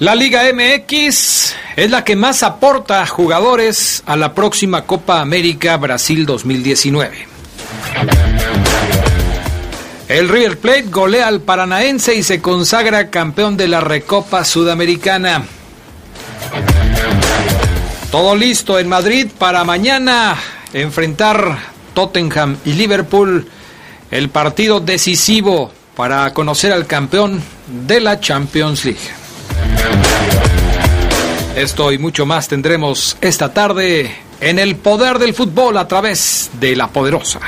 La Liga MX es la que más aporta jugadores a la próxima Copa América Brasil 2019. El River Plate golea al Paranaense y se consagra campeón de la Recopa Sudamericana. Todo listo en Madrid para mañana enfrentar Tottenham y Liverpool, el partido decisivo para conocer al campeón de la Champions League. Esto y mucho más tendremos esta tarde en el poder del fútbol a través de la poderosa.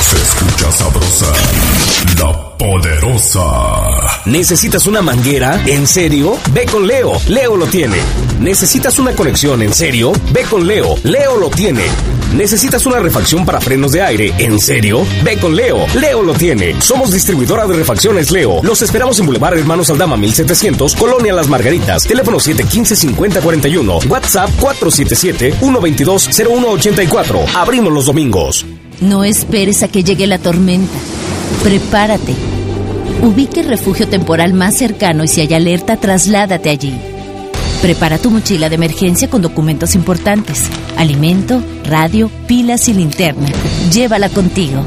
Se escucha sabrosa, la poderosa. ¿Necesitas una manguera? ¿En serio? Ve con Leo. Leo lo tiene. ¿Necesitas una conexión? ¿En serio? Ve con Leo. Leo lo tiene. ¿Necesitas una refacción para frenos de aire? ¿En serio? Ve con Leo. Leo lo tiene. Somos distribuidora de refacciones Leo. Los esperamos en Boulevard Hermanos Aldama 1700, Colonia Las Margaritas. Teléfono 715-5041. WhatsApp 477-122-0184. Abrimos los domingos. No esperes a que llegue la tormenta. Prepárate. Ubique el refugio temporal más cercano y si hay alerta, trasládate allí. Prepara tu mochila de emergencia con documentos importantes, alimento, radio, pilas y linterna. Llévala contigo.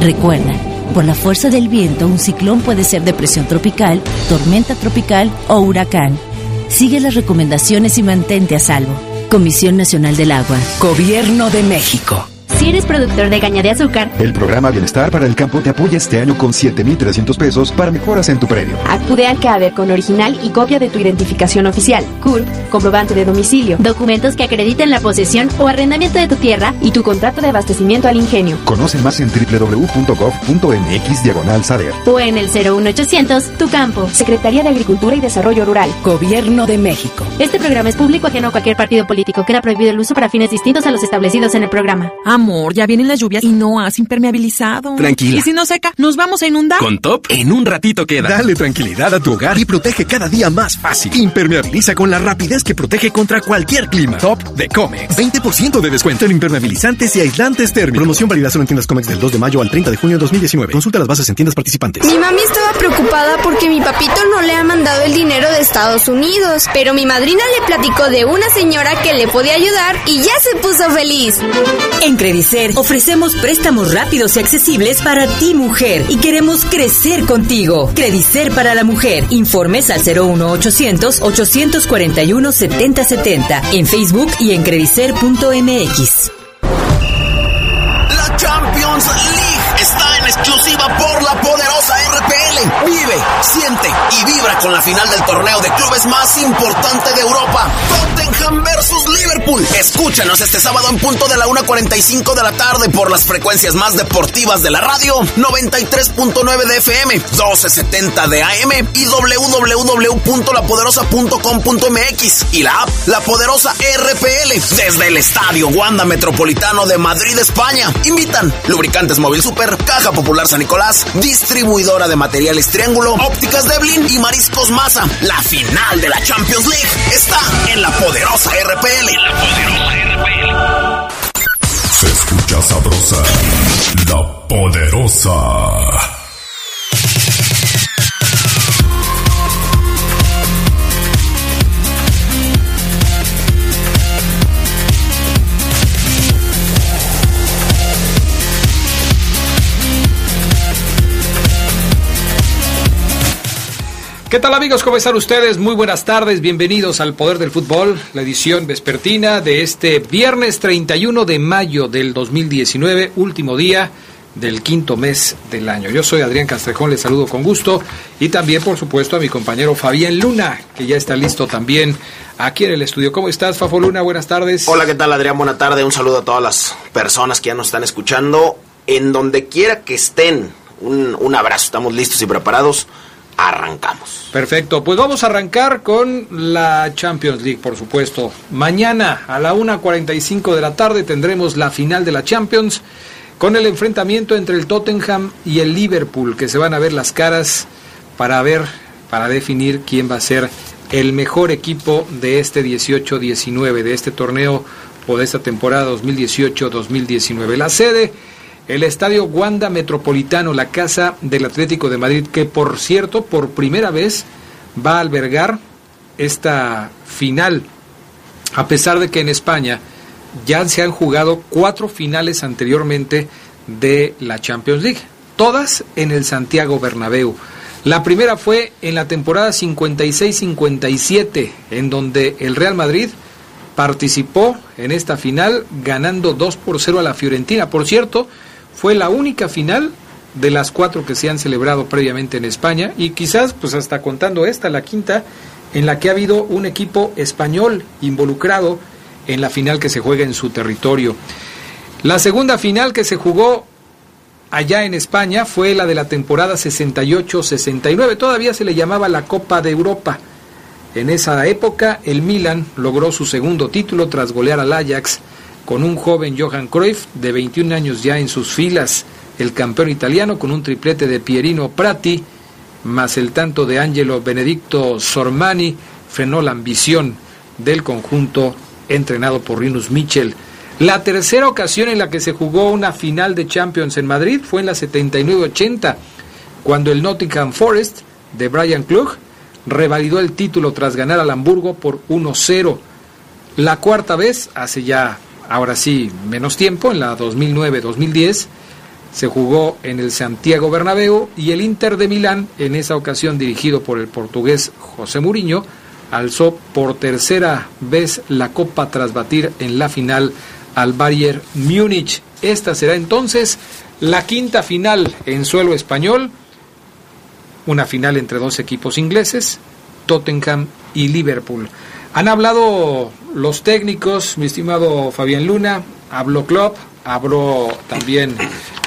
Recuerda, por la fuerza del viento, un ciclón puede ser depresión tropical, tormenta tropical o huracán. Sigue las recomendaciones y mantente a salvo. Comisión Nacional del Agua. Gobierno de México. Si eres productor de caña de azúcar, El programa Bienestar para el Campo te apoya este año con 7,300 pesos para mejoras en tu predio. acude al CADER con original y copia de tu identificación oficial, CURP, comprobante de domicilio, documentos que acrediten la posesión o arrendamiento de tu tierra y tu contrato de abastecimiento al ingenio. Conoce más en www.gov.mx diagonal SADER. O en el 01800 Tu Campo, Secretaría de Agricultura y Desarrollo Rural. Gobierno de México. Este programa es público ajeno a cualquier partido político. Queda prohibido el uso para fines distintos a los establecidos en el programa. Amor, ya vienen las lluvias y no has impermeabilizado. Tranquila. ¿Y si no seca? ¿Nos vamos a inundar? Con Top, en un ratito queda. Dale tranquilidad a tu hogar y protege cada día más fácil. Impermeabiliza con la rapidez que protege contra cualquier clima. Top de Comex. 20% de descuento en impermeabilizantes y aislantes térmicos. Promoción válida solo en tiendas Comex del 2 de mayo al 30 de junio de 2019. Consulta las bases en tiendas participantes. Mi mami estaba preocupada porque mi papito no le ha mandado el dinero de Estados Unidos, pero mi madrina le platicó de una señora que le podía ayudar y ya se puso feliz. En Ofrecemos préstamos rápidos y accesibles para ti mujer y queremos crecer contigo. Credicer para la mujer. Informes al 01800 841 7070 en Facebook y en credicer.mx. La Champions League está en exclusiva por la poderosa RPL. Vive, siente y vibra con la final del torneo de clubes más importante de Europa. Tottenham versus Liverpool. Escúchanos este sábado en punto de la 1.45 de la tarde por las frecuencias más deportivas de la radio 93.9 de FM, 1270 de AM y www.lapoderosa.com.mx y la app La Poderosa RPL desde el Estadio Wanda Metropolitano de Madrid, España. Invitan Lubricantes Móvil Super, Caja Popular San Nicolás, de materiales Triángulo, Ópticas Deblin y Mariscos Maza. La final de la Champions League está en la poderosa RPL. La poderosa RPL. Se escucha sabrosa, la poderosa. ¿Qué tal amigos? ¿Cómo están ustedes? Muy buenas tardes, bienvenidos al Poder del Fútbol, la edición vespertina de este viernes 31 de mayo del 2019, último día del quinto mes del año. Yo soy Adrián Castrejón, les saludo con gusto y también, por supuesto, a mi compañero Fabián Luna, que ya está listo también aquí en el estudio. ¿Cómo estás, Fafo Luna? Buenas tardes. Hola, ¿qué tal, Adrián? Buena tarde. Un saludo a todas las personas que ya nos están escuchando. En donde quiera que estén, un, un abrazo. Estamos listos y preparados. Arrancamos. Perfecto, pues vamos a arrancar con la Champions League, por supuesto. Mañana a la 1.45 de la tarde tendremos la final de la Champions con el enfrentamiento entre el Tottenham y el Liverpool, que se van a ver las caras para ver, para definir quién va a ser el mejor equipo de este 18-19, de este torneo o de esta temporada 2018-2019. La sede, el Estadio Wanda Metropolitano, la casa del Atlético de Madrid, que por cierto, por primera vez va a albergar esta final, a pesar de que en España ya se han jugado cuatro finales anteriormente de la Champions League, todas en el Santiago Bernabéu. La primera fue en la temporada 56-57, en donde el Real Madrid participó en esta final ganando 2 por 0 a la Fiorentina. Por cierto, fue la única final de las cuatro que se han celebrado previamente en España y quizás, pues hasta contando esta, la quinta, en la que ha habido un equipo español involucrado en la final que se juega en su territorio. La segunda final que se jugó allá en España fue la de la temporada 68-69, todavía se le llamaba la Copa de Europa. En esa época el Milan logró su segundo título tras golear al Ajax con un joven Johan Cruyff de 21 años ya en sus filas, el campeón italiano con un triplete de Pierino Prati, más el tanto de Angelo Benedicto Sormani, frenó la ambición del conjunto entrenado por Rinus Michel. La tercera ocasión en la que se jugó una final de Champions en Madrid fue en la 79-80, cuando el Nottingham Forest de Brian Clough revalidó el título tras ganar al Hamburgo por 1-0. La cuarta vez, hace ya, ahora sí, menos tiempo, en la 2009-2010, se jugó en el Santiago Bernabéu y el Inter de Milán, en esa ocasión dirigido por el portugués José Mourinho, alzó por tercera vez la copa tras batir en la final al Bayern Múnich. Esta será entonces la quinta final en suelo español, una final entre dos equipos ingleses, Tottenham y Liverpool. Han hablado los técnicos, mi estimado Fabián Luna, habló Klopp, habló también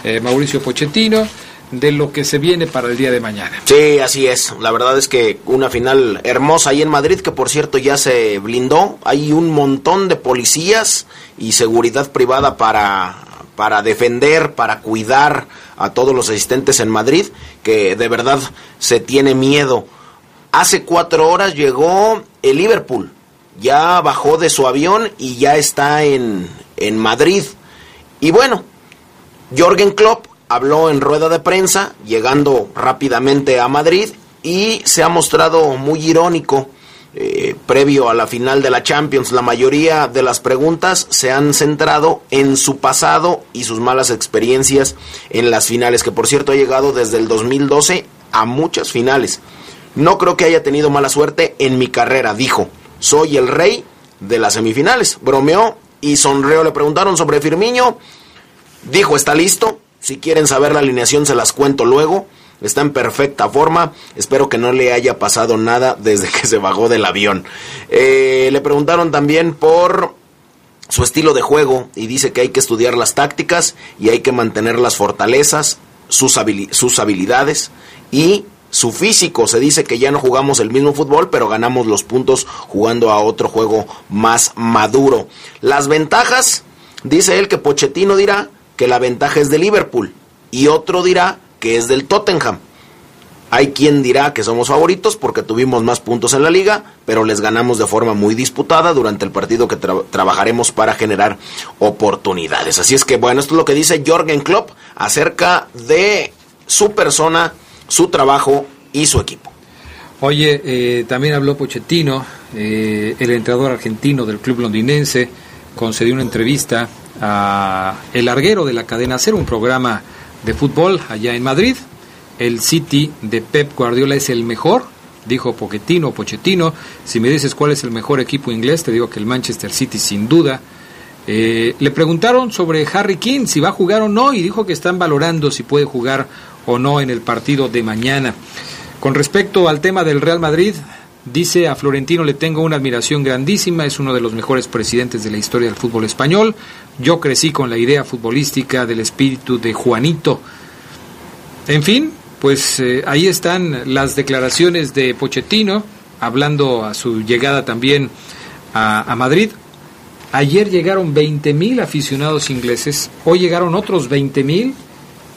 eh, Mauricio Pochettino de lo que se viene para el día de mañana. Sí, así es. La verdad es que una final hermosa ahí en Madrid, que por cierto ya se blindó. Hay un montón de policías y seguridad privada para, para defender, para cuidar a todos los asistentes en Madrid, que de verdad se tiene miedo. Hace cuatro horas llegó el Liverpool. Ya bajó de su avión y ya está en, en Madrid. Y bueno, Jorgen Klopp habló en rueda de prensa, llegando rápidamente a Madrid, y se ha mostrado muy irónico. Eh, previo a la final de la Champions, la mayoría de las preguntas se han centrado en su pasado y sus malas experiencias en las finales, que por cierto ha llegado desde el 2012 a muchas finales. No creo que haya tenido mala suerte en mi carrera, dijo. Soy el rey de las semifinales. Bromeó y sonrió. Le preguntaron sobre Firmiño. Dijo, ¿está listo? Si quieren saber la alineación se las cuento luego. Está en perfecta forma. Espero que no le haya pasado nada desde que se bajó del avión. Eh, le preguntaron también por su estilo de juego y dice que hay que estudiar las tácticas y hay que mantener las fortalezas, sus habilidades y su físico. Se dice que ya no jugamos el mismo fútbol, pero ganamos los puntos jugando a otro juego más maduro. Las ventajas, dice él que Pochettino dirá que la ventaja es de Liverpool y otro dirá que es del Tottenham. Hay quien dirá que somos favoritos porque tuvimos más puntos en la liga, pero les ganamos de forma muy disputada durante el partido que trabajaremos para generar oportunidades. Así es que bueno, esto es lo que dice Jorgen Klopp acerca de su persona, su trabajo y su equipo. Oye, eh, también habló Pochettino, eh, el entrenador argentino del club londinense, concedió una entrevista a El Larguero de la cadena Ser, un programa de fútbol allá en Madrid. El City de Pep Guardiola es el mejor, dijo Pochettino, Pochettino. Si me dices cuál es el mejor equipo inglés, te digo que el Manchester City sin duda. Eh, le preguntaron sobre Harry King, si va a jugar o no, y dijo que están valorando si puede jugar o no en el partido de mañana. Con respecto al tema del Real Madrid, dice a Florentino le tengo una admiración grandísima, es uno de los mejores presidentes de la historia del fútbol español. Yo crecí con la idea futbolística del espíritu de Juanito. En fin, pues eh, ahí están las declaraciones de Pochettino, hablando a su llegada también a, a Madrid. Ayer llegaron 20.000 aficionados ingleses, hoy llegaron otros 20.000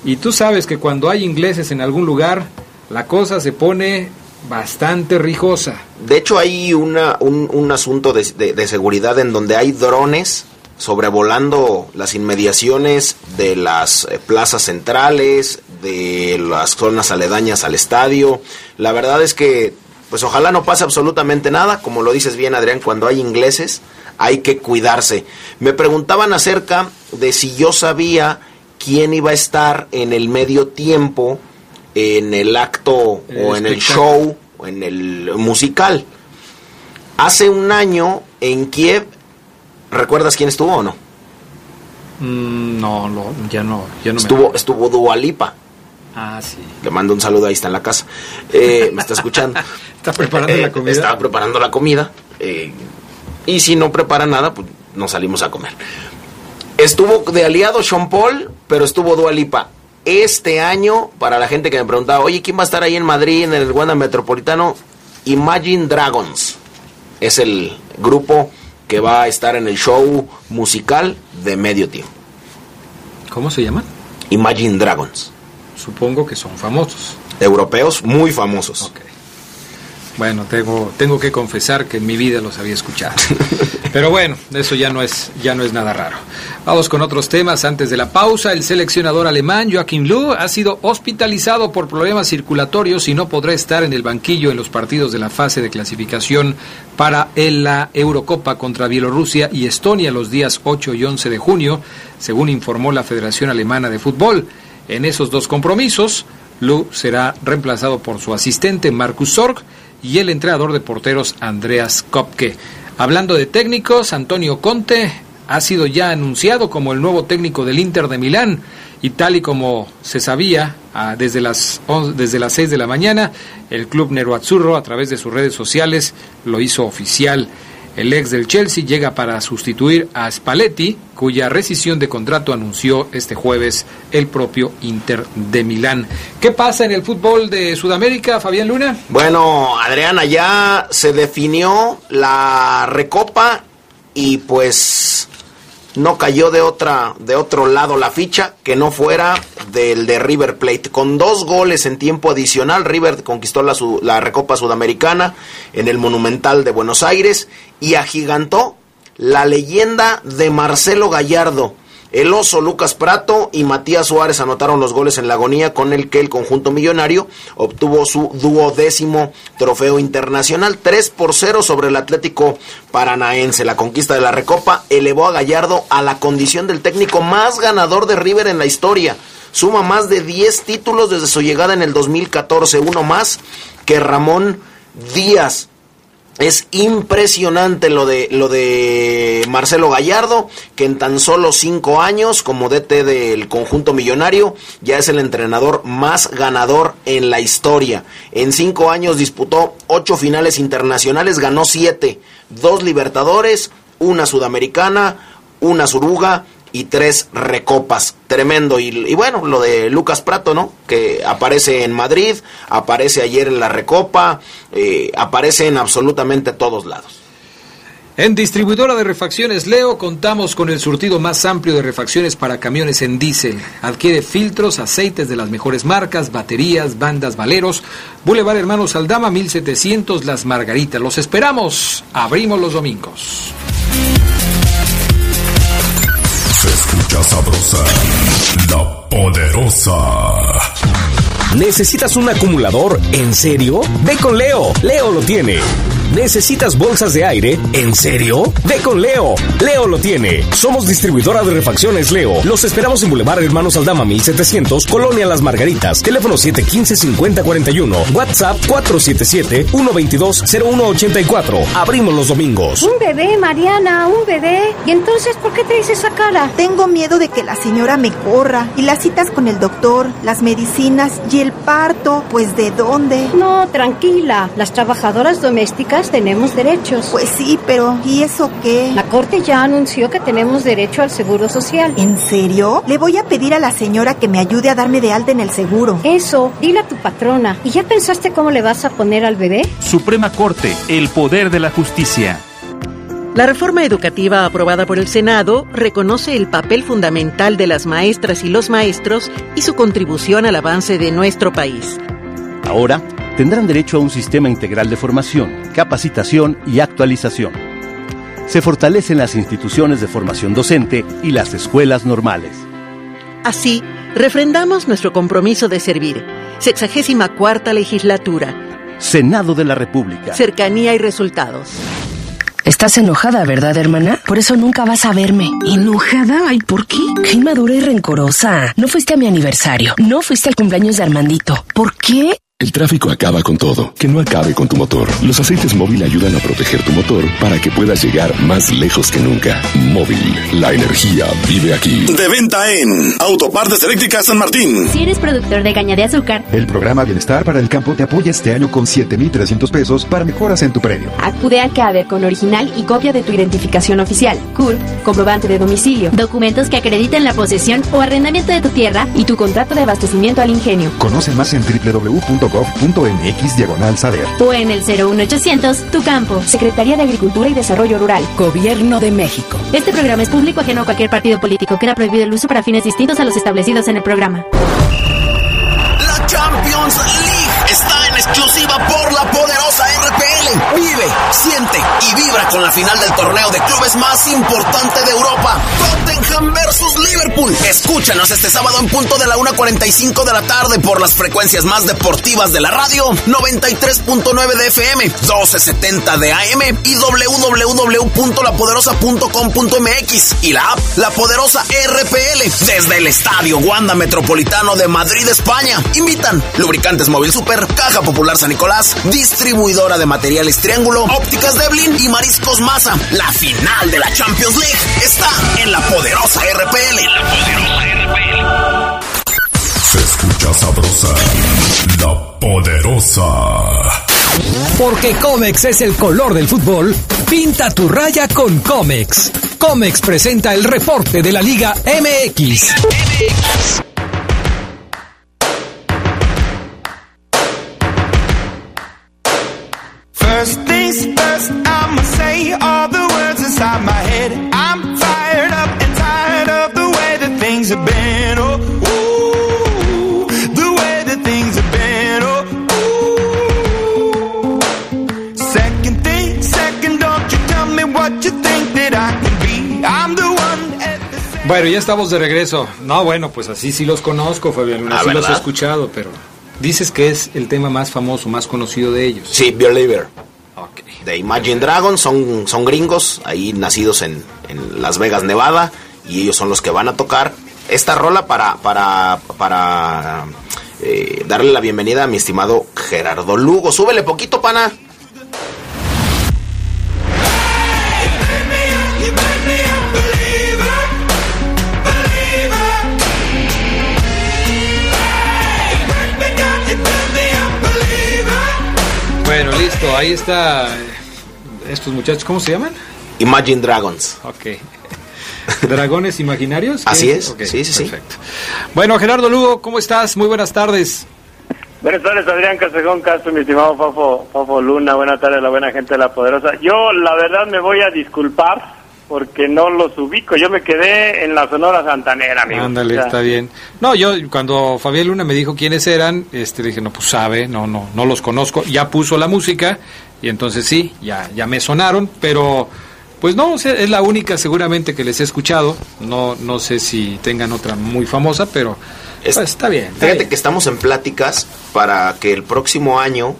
y tú sabes que cuando hay ingleses en algún lugar, la cosa se pone bastante rijosa. De hecho, hay una, un, un asunto de, de, seguridad en donde hay drones sobrevolando las inmediaciones de las eh, plazas centrales, de las zonas aledañas al estadio. La verdad es que, pues ojalá no pase absolutamente nada. Como lo dices bien, Adrián, cuando hay ingleses hay que cuidarse. Me preguntaban acerca de si yo sabía quién iba a estar en el medio tiempo, en el acto el o en el show o en el musical. Hace un año en Kiev, ¿recuerdas quién estuvo o no? Mm, no, no, ya no, ya no estuvo, me... estuvo Dualipa. Ah, sí. Le mando un saludo, ahí está en la casa. Eh, me está escuchando. está preparando eh, la comida. Estaba preparando la comida. Eh, y si no prepara nada, pues nos salimos a comer. Estuvo de aliado Sean Paul, pero estuvo Dualipa. Este año, para la gente que me preguntaba, oye, ¿quién va a estar ahí en Madrid, en el Wanda Metropolitano? Imagine Dragons. Es el grupo que va a estar en el show musical de medio tiempo. ¿Cómo se llama? Imagine Dragons. Supongo que son famosos. Europeos muy famosos. Okay. Bueno, tengo, tengo que confesar que en mi vida los había escuchado. Pero bueno, eso ya no es, ya no es nada raro. Vamos con otros temas. Antes de la pausa, el seleccionador alemán Joachim Löw ha sido hospitalizado por problemas circulatorios y no podrá estar en el banquillo en los partidos de la fase de clasificación para la Eurocopa contra Bielorrusia y Estonia los días 8 y 11 de junio, según informó la Federación Alemana de Fútbol. En esos dos compromisos, Löw será reemplazado por su asistente Markus Sorg y el entrenador de porteros Andreas Kopke. Hablando de técnicos, Antonio Conte ha sido ya anunciado como el nuevo técnico del Inter de Milán y tal y como se sabía desde las desde las 6 de la mañana, el club Neroazzurro a través de sus redes sociales lo hizo oficial. El ex del Chelsea llega para sustituir a Spalletti, cuya rescisión de contrato anunció este jueves el propio Inter de Milán. ¿Qué pasa en el fútbol de Sudamérica, Fabián Luna? Bueno, Adriana, ya se definió la recopa y pues no cayó de otra de otro lado la ficha que no fuera del de River Plate. Con dos goles en tiempo adicional River conquistó la, la recopa sudamericana en el Monumental de Buenos Aires y agigantó la leyenda de Marcelo Gallardo el oso Lucas Prato y Matías Suárez anotaron los goles en la agonía con el que el conjunto millonario obtuvo su duodécimo trofeo internacional 3 por 0 sobre el Atlético Paranaense. La conquista de la Recopa elevó a Gallardo a la condición del técnico más ganador de River en la historia. Suma más de 10 títulos desde su llegada en el 2014, uno más que Ramón Díaz. Es impresionante lo de, lo de Marcelo Gallardo, que en tan solo cinco años, como DT del conjunto millonario, ya es el entrenador más ganador en la historia. En cinco años disputó ocho finales internacionales, ganó siete, dos Libertadores, una Sudamericana, una Suruga y tres recopas. Tremendo. Y, bueno, lo de Lucas Prato, ¿no? Que aparece en Madrid, aparece ayer en la recopa, eh, aparece en absolutamente todos lados. En distribuidora de refacciones Leo contamos con el surtido más amplio de refacciones para camiones en diésel. Adquiere filtros, aceites de las mejores marcas, baterías, bandas, valeros. Boulevard Hermanos Aldama 1700 Las Margaritas. Los esperamos. Abrimos los domingos. Escucha sabrosa, la poderosa. ¿Necesitas un acumulador? ¿En serio? Ve con Leo. Leo lo tiene. ¿Necesitas bolsas de aire? ¿En serio? Ve con Leo. Leo lo tiene. Somos distribuidora de refacciones Leo. Los esperamos en Boulevard Hermanos Aldama 1700, Colonia Las Margaritas. Teléfono 715-5041. WhatsApp 477-122-0184. Abrimos los domingos. Un bebé, Mariana, un bebé. ¿Y entonces por qué te dice esa cara? Tengo miedo de que la señora me corra. Y las citas con el doctor, las medicinas y el parto, pues ¿de dónde? No, tranquila. Las trabajadoras domésticas tenemos derechos. Pues sí, pero ¿y eso qué? La corte ya anunció que tenemos derecho al seguro social. ¿En serio? Le voy a pedir a la señora que me ayude a darme de alta en el seguro. Eso, dile a tu patrona. ¿Y ya pensaste cómo le vas a poner al bebé? Suprema Corte, el poder de la justicia. La reforma educativa aprobada por el Senado reconoce el papel fundamental de las maestras y los maestros y su contribución al avance de nuestro país. Ahora tendrán derecho a un sistema integral de formación, capacitación y actualización. Se fortalecen las instituciones de formación docente y las escuelas normales. Así, refrendamos nuestro compromiso de servir. Sexagésima cuarta legislatura. Senado de la República. Cercanía y resultados. Estás enojada, ¿verdad, hermana? Por eso nunca vas a verme. ¿Enojada? ¿Ay, por qué? Qué inmadura y rencorosa. No fuiste a mi aniversario. No fuiste al cumpleaños de Armandito. ¿Por qué? El tráfico acaba con todo. Que no acabe con tu motor. Los aceites móvil ayudan a proteger tu motor para que puedas llegar más lejos que nunca. Móvil, la energía vive aquí. De venta en Autopartes Eléctricas San Martín. Si eres productor de caña de azúcar, El programa Bienestar para el Campo te apoya este año con 7,300 pesos para mejoras en tu premio. acude a CADER con original y copia de tu identificación oficial, CURP, comprobante de domicilio, documentos que acrediten la posesión o arrendamiento de tu tierra y tu contrato de abastecimiento al ingenio. Conoce más en www.gov.mx diagonal saber. O en el 01800 Tu Campo, Secretaría de Agricultura y Desarrollo Rural. Gobierno de México. Este programa es público ajeno a cualquier partido político. Queda prohibido el uso para fines distintos a los establecidos en el programa. La Champions League está en exclusiva por la poderosa Vive, siente y vibra con la final del torneo de clubes más importante de Europa. Tottenham versus Liverpool. Escúchanos este sábado en punto de la 1.45 de la tarde por las frecuencias más deportivas de la radio. 93.9 de FM, 1270 de AM y www.lapoderosa.com.mx y la app La Poderosa RPL desde el Estadio Wanda Metropolitano de Madrid, España. Invitan Lubricantes Móvil Super, Caja Popular San Nicolás, distribuidora de materiales Triángulo, Ópticas Deblin y Mariscos Maza. La final de la Champions League está en La Poderosa RPL. La Poderosa RPL. Se escucha sabrosa, la poderosa. Porque Comex es el color del fútbol, pinta tu raya con Comex. Comex presenta el reporte de la Liga MX. I'ma say all the words inside my head. I'm fired up and tired of the way that things have been. Oh, ooh, the way that things have been. Oh, ooh. Second thing, second, don't you tell me what you think that I can be. I'm the one. at the Bueno, ya estamos de regreso. No, bueno, pues así sí los conozco, Fabián Luna. Ah, sí los he ¿verdad? escuchado, pero dices que es el tema más famoso, más conocido de ellos. Sí, Believer. De Imagine Dragons, son, son gringos, ahí nacidos en, en Las Vegas, Nevada, y ellos son los que van a tocar esta rola para, para, para eh, darle la bienvenida a mi estimado Gerardo Lugo. Súbele poquito, pana. Ahí está. eh, Estos muchachos, ¿cómo se llaman? Imagine Dragons. Ok. ¿Dragones imaginarios? ¿Qué Así es, Ok, sí, sí, sí. perfecto. Bueno, Gerardo Lugo, ¿cómo estás? Muy buenas tardes. Buenas tardes, Adrián Casegón Castro, mi estimado Fafo, Fafo Luna. Buenas tardes, la buena gente de La Poderosa. Yo, la verdad, me voy a disculpar porque no los ubico. Yo me quedé en la Sonora Santanera, amigo. Ándale, O sea, está bien. No, yo cuando Fabián Luna me dijo quiénes eran, este dije, no, pues sabe, no, no, no los conozco. Ya puso la música y entonces sí, ya, ya me sonaron, pero pues no, o sea, es la única seguramente que les he escuchado. No, no sé si tengan otra muy famosa, pero pues, está bien. está Fíjate bien. que estamos en pláticas para que el próximo año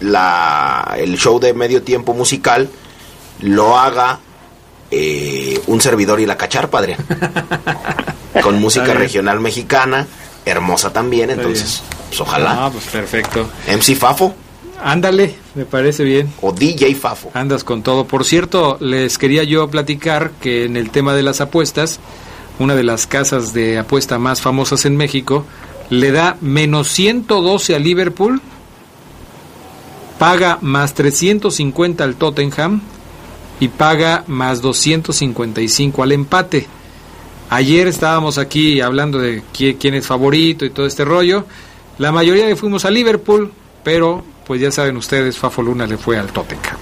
la, el show de medio tiempo musical lo haga eh, un servidor y la cacharpa, Adrián. Con música regional mexicana, hermosa también, entonces, pues, ojalá. Ah, pues perfecto. MC Fafo Ándale, me parece bien. o DJ Fafo. Andas con todo. Por cierto, les quería yo platicar que en el tema de las apuestas, una de las casas de apuesta más famosas en México le da menos 112 a Liverpool, paga más 350 al Tottenham y paga más 255 al empate. Ayer estábamos aquí hablando de qui- quién es favorito y todo este rollo. La mayoría le fuimos a Liverpool, pero pues ya saben ustedes, Fafo Luna le fue al Tottenham.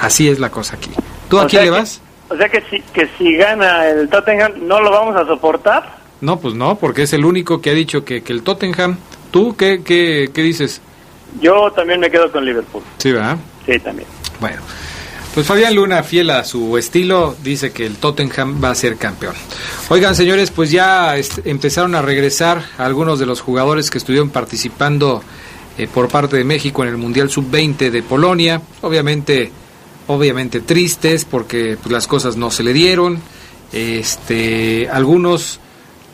Así es la cosa aquí. ¿Tú a O quién le que- vas? O sea que si, que si gana el Tottenham, ¿no lo vamos a soportar? No, pues no, porque es el único que ha dicho que, que el Tottenham. ¿Tú qué, qué, qué dices? Yo también me quedo con Liverpool. Sí, ¿verdad? Sí, también. Bueno, pues Fabián Luna, fiel a su estilo, dice que el Tottenham va a ser campeón. Oigan, señores, pues ya empezaron a regresar algunos de los jugadores que estuvieron participando eh, por parte de México en el Mundial Sub-20 de Polonia. Obviamente, obviamente tristes porque pues, las cosas no se le dieron. Este, algunos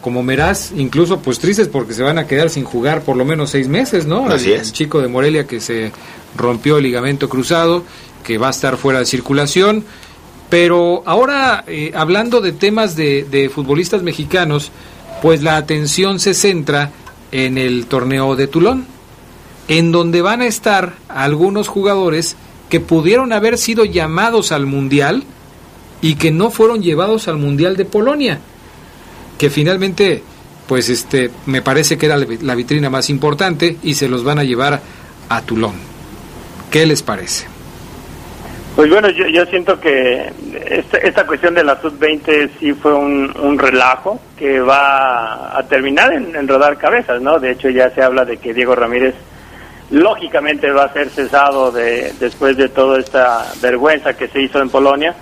como Meraz, incluso pues tristes porque se van a quedar sin jugar por lo menos seis meses, ¿no? Así el, es. el chico de Morelia que se rompió el ligamento cruzado, que va a estar fuera de circulación. Pero ahora, eh, hablando de temas de, de futbolistas mexicanos, pues la atención se centra en el torneo de Tulón, en donde van a estar algunos jugadores que pudieron haber sido llamados al Mundial y que no fueron llevados al Mundial de Polonia, que finalmente, pues este, me parece que era la vi- la vitrina más importante y se los van a llevar a Tulón. ¿Qué les parece? Pues bueno, yo, yo siento que esta, esta cuestión de la sub-20 sí fue un, relajo que va a terminar en, en rodar cabezas, ¿no? De hecho ya se habla de que Diego Ramírez lógicamente va a ser cesado de, después de toda esta vergüenza que se hizo en Polonia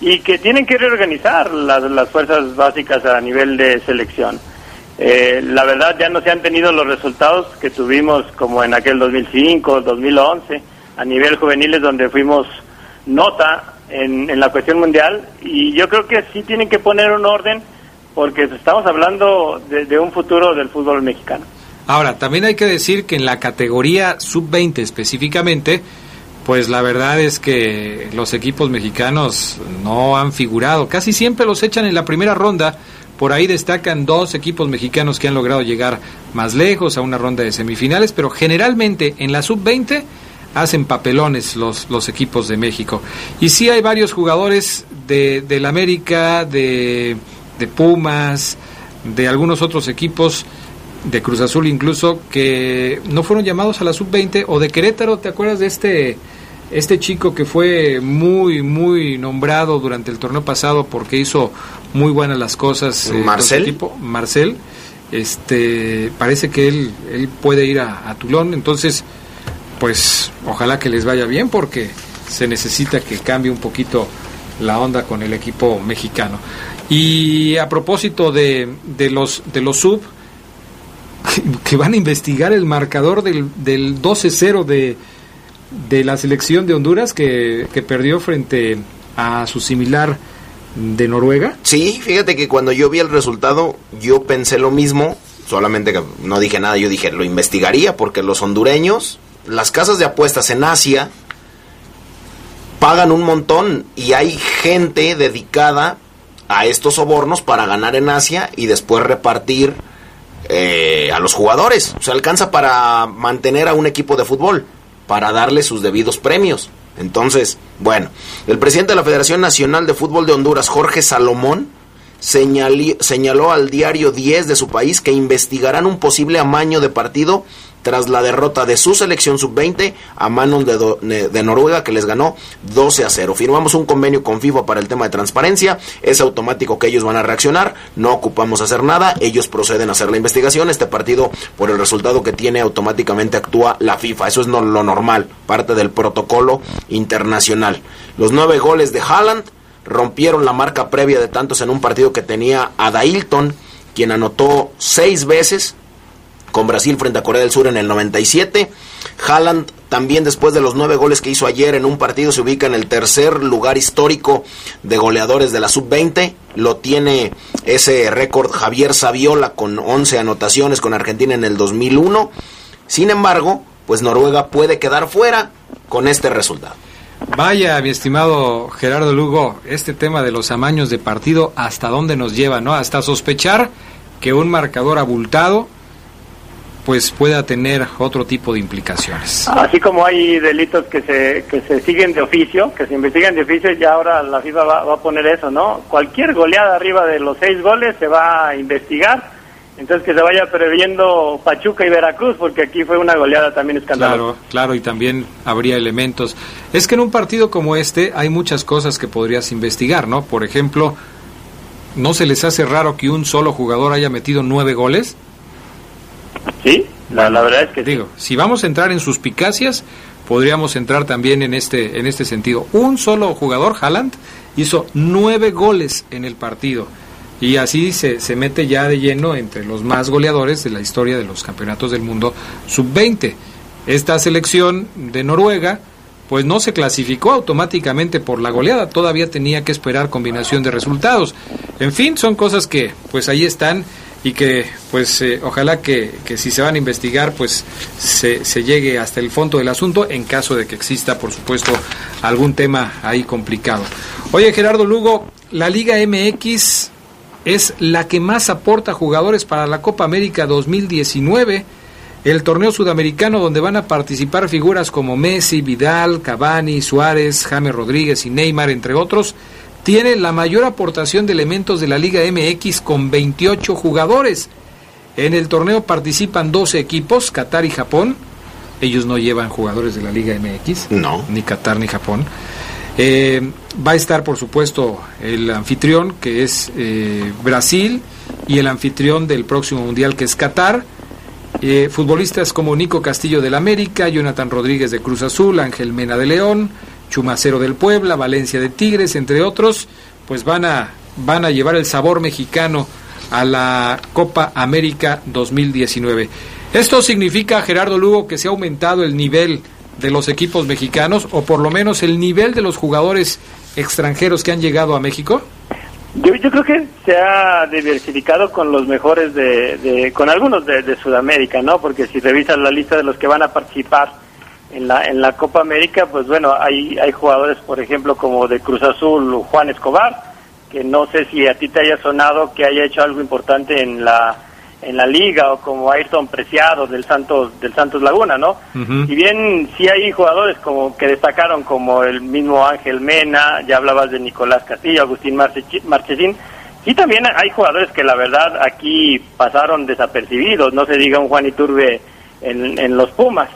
y que tienen que reorganizar las, las fuerzas básicas a nivel de selección. Eh, la verdad ya no se han tenido los resultados que tuvimos como en aquel 2005, 2011, a nivel juveniles donde fuimos nota en, en la cuestión mundial y yo creo que sí tienen que poner un orden porque estamos hablando de, de un futuro del fútbol mexicano. Ahora, también hay que decir que en la categoría sub-20 específicamente, pues la verdad es que los equipos mexicanos no han figurado. Casi siempre los echan en la primera ronda. Por ahí destacan dos equipos mexicanos que han logrado llegar más lejos a una ronda de semifinales, pero generalmente en la sub-20 hacen papelones los, los equipos de México. Y sí hay varios jugadores de, del América, de, de Pumas, de algunos otros equipos de Cruz Azul incluso que no fueron llamados a la sub-20 o de Querétaro, ¿te acuerdas de este este chico que fue muy muy nombrado durante el torneo pasado porque hizo muy buenas las cosas eh, ¿Marcel? Marcel este parece que él él puede ir a, a Tulón, entonces pues ojalá que les vaya bien porque se necesita que cambie un poquito la onda con el equipo mexicano. Y a propósito de, de los de los sub que van a investigar el marcador del, del 12-0 de, de la selección de Honduras que, que perdió frente a su similar de Noruega. Sí, fíjate que cuando yo vi el resultado, yo pensé lo mismo, solamente que no dije nada, yo dije, lo investigaría porque los hondureños, las casas de apuestas en Asia, pagan un montón y hay gente dedicada a estos sobornos para ganar en Asia y después repartir eh, a los jugadores. O sea, alcanza para mantener a un equipo de fútbol, para darle sus debidos premios. Entonces, bueno, el presidente de la Federación Nacional de Fútbol de Honduras, Jorge Salomón, señalí- señaló al diario 10 de su país que investigarán un posible amaño de partido tras la derrota de su selección sub-20 a manos de, de Noruega que les ganó 12 a 0. Firmamos un convenio con FIFA para el tema de transparencia, es automático que ellos van a reaccionar, no ocupamos hacer nada, ellos proceden a hacer la investigación, este partido por el resultado que tiene automáticamente actúa la FIFA, eso es lo normal, parte del protocolo internacional. Los nueve goles de Haaland rompieron la marca previa de tantos en un partido que tenía a Dailton, quien anotó seis veces con Brasil frente a Corea del Sur en el 97. Haaland también después de los nueve goles que hizo ayer en un partido, se ubica en el tercer lugar histórico de goleadores de la sub-20. Lo tiene ese récord Javier Saviola con 11 anotaciones con Argentina en el 2001. Sin embargo, pues Noruega puede quedar fuera con este resultado. Vaya, mi estimado Gerardo Lugo, este tema de los amaños de partido, ¿hasta dónde nos lleva, no? Hasta sospechar que un marcador abultado pues pueda tener otro tipo de implicaciones. Así como hay delitos que se, que se siguen de oficio, que se investigan de oficio, ya ahora la FIFA va, va a poner eso, ¿no? Cualquier goleada arriba de los seis goles se va a investigar, entonces que se vaya previendo Pachuca y Veracruz, porque aquí fue una goleada también escandalosa. Claro, claro, y también habría elementos. Es que en un partido como este hay muchas cosas que podrías investigar, ¿no? Por ejemplo, ¿no se les hace raro que un solo jugador haya metido nueve goles? Sí, la, la verdad es que Digo, si vamos a entrar en suspicacias, podríamos entrar también en este, en este sentido. Un solo jugador, Haaland, hizo nueve goles en el partido. Y así se, se mete ya de lleno entre los más goleadores de la historia de los campeonatos del mundo sub-20. Esta selección de Noruega, pues no se clasificó automáticamente por la goleada, todavía tenía que esperar combinación de resultados. En fin, son cosas que pues ahí están y que pues eh, ojalá que, que, si se van a investigar pues se, se, llegue hasta el fondo del asunto en caso de que exista por supuesto algún tema ahí complicado. Oye Gerardo Lugo, la Liga MX es la que más aporta jugadores para la Copa América 2019, el torneo sudamericano donde van a participar figuras como Messi, Vidal, Cavani, Suárez, James Rodríguez y Neymar entre otros tiene la mayor aportación de elementos de la Liga MX con 28 jugadores. En el torneo participan 12 equipos, Qatar y Japón. Ellos no llevan jugadores de la Liga MX. No. Ni Qatar ni Japón. Eh, va a estar, por supuesto, el anfitrión, que es eh, Brasil, y el anfitrión del próximo Mundial, que es Qatar. Eh, futbolistas como Nico Castillo del América, Jonathan Rodríguez de Cruz Azul, Ángel Mena de León, Chumacero del Puebla, Valencia de Tigres, entre otros, pues van a, van a llevar el sabor mexicano a la Copa América 2019. Esto significa, Gerardo Lugo, que se ha aumentado el nivel de los equipos mexicanos o por lo menos el nivel de los jugadores extranjeros que han llegado a México. Yo, creo que se ha diversificado con los mejores de, de con algunos de, de Sudamérica, ¿no? Porque si revisas la lista de los que van a participar en la, en la Copa América, pues bueno, hay, hay jugadores, por ejemplo, como de Cruz Azul, Juan Escobar, que no sé si a ti te haya sonado que haya hecho algo importante en la en la liga o como Ayrton Preciado del Santos del Santos Laguna, ¿no? Uh -huh. Si bien sí hay jugadores como que destacaron como el mismo Ángel Mena, ya hablabas de Nicolás Castillo, Agustín Marchesín, sí también hay jugadores que la verdad aquí pasaron desapercibidos, no se diga un Juan Iturbe en, en los Pumas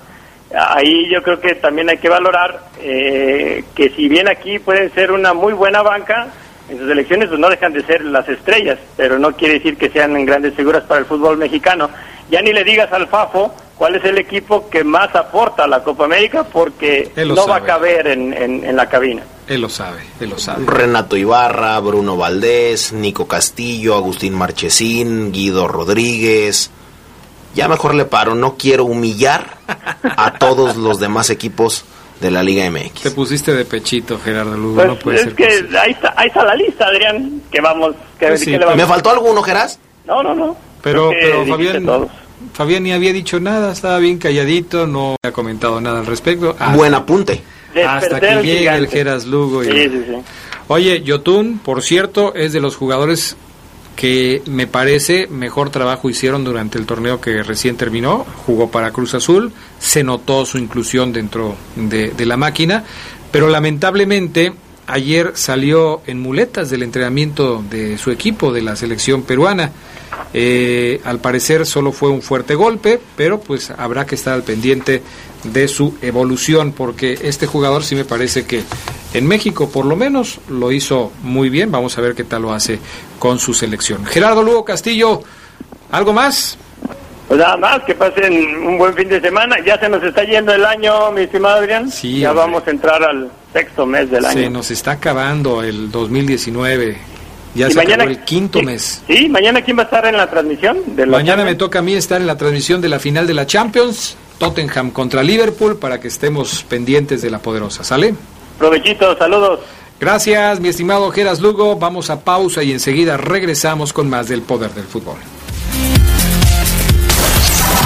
ahí yo creo que también hay que valorar eh, que si bien aquí pueden ser una muy buena banca, en sus elecciones pues no dejan de ser las estrellas, pero no quiere decir que sean grandes figuras para el fútbol mexicano. Ya ni le digas al Fafo cuál es el equipo que más aporta a la Copa América porque no sabe. va a caber en, en, en, la cabina. Él lo sabe, él lo sabe. Renato Ibarra, Bruno Valdés, Nico Castillo, Agustín Marchesín, Guido Rodríguez, ya mejor le paro, no quiero humillar a todos los demás equipos de la Liga MX. Te pusiste de pechito, Gerardo Lugo, pues no puede es ser que ahí está, ahí está, la lista, Adrián, que vamos... Que, pues sí, que vamos... ¿Me faltó alguno, Geras? No, no, no. Pero, pero Fabián, Fabián ni había dicho nada, estaba bien calladito, no ha comentado nada al respecto. Hasta, Buen apunte. Hasta que llegue el Geras Lugo. Y... Sí, sí, sí. Oye, Yotun, por cierto, es de los jugadores que me parece mejor trabajo hicieron durante el torneo que recién terminó, jugó para Cruz Azul, se notó su inclusión dentro de, de, la máquina, pero lamentablemente ayer salió en muletas del entrenamiento de su equipo, de la selección peruana. Eh, al parecer solo fue un fuerte golpe, pero pues habrá que estar al pendiente de su evolución, porque este jugador sí me parece que en México por lo menos lo hizo muy bien. Vamos a ver qué tal lo hace con su selección. Gerardo Lugo Castillo, ¿algo más? Pues nada más, que pasen un buen fin de semana. Ya se nos está yendo el año, mi estimado Adrián. Sí, ya hombre. vamos a entrar al sexto mes del año. Se nos está acabando el 2019. Ya ¿Y se mañana, acabó el quinto sí, mes. Sí, mañana quién va a estar en la transmisión. De mañana me toca a mí estar en la transmisión de la final de la Champions Tottenham contra Liverpool para que estemos pendientes de la poderosa. ¿Sale? Provechito, saludos. Gracias, mi estimado Geras Lugo. Vamos a pausa y enseguida regresamos con más del poder del fútbol.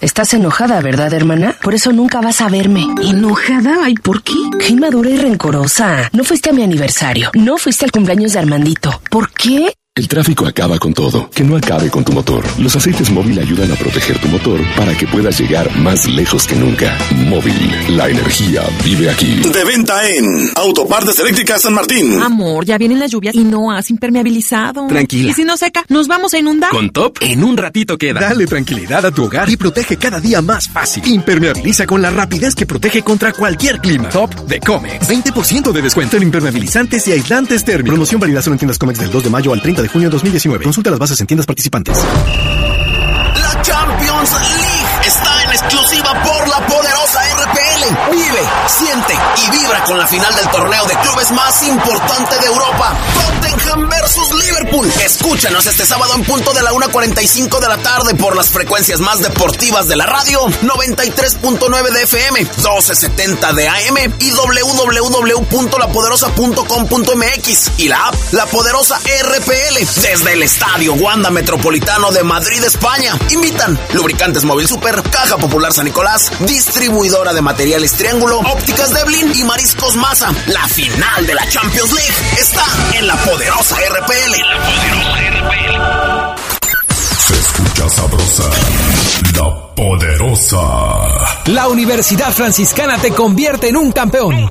Estás enojada, ¿verdad, hermana? Por eso nunca vas a verme. ¿Enojada? Ay, ¿por qué? Qué inmadura y rencorosa. No fuiste a mi aniversario. No fuiste al cumpleaños de Armandito. ¿Por qué? El tráfico acaba con todo. Que no acabe con tu motor. Los aceites móvil ayudan a proteger tu motor para que puedas llegar más lejos que nunca. Móvil, la energía vive aquí. De venta en Autopartes Eléctricas San Martín. Amor, ya vienen las lluvias y no has impermeabilizado. Tranquila. ¿Y si no seca? ¿Nos vamos a inundar? Con Top, en un ratito queda. Dale tranquilidad a tu hogar y protege cada día más fácil. Impermeabiliza con la rapidez que protege contra cualquier clima. Top de Comex. 20% de descuento en impermeabilizantes y aislantes térmicos. Promoción válida solo en tiendas Comex del 2 de mayo al 30 de junio de 2019. Consulta las bases en tiendas participantes. La Champions League está en exclusiva por la poderosa RPL. Vive, siente y vibra con la final del torneo de clubes más importante de Europa. Tottenham versus Liverpool. Escúchanos este sábado en punto de la 1.45 de la tarde por las frecuencias más deportivas de la radio. 93.9 de FM, 1270 de AM y www.lapoderosa.com.mx y la app La Poderosa RPL desde el Estadio Wanda Metropolitano de Madrid, España. Invitan Lubricantes Móvil Super, Caja Popular San Nicolás, distribuidora de materiales Triángulo, Ópticas Deblin y Mariscos Maza. La final de la Champions League está en La Poderosa RPL. La Poderosa RPL. Se escucha sabrosa, la poderosa. La Universidad Franciscana te convierte en un campeón.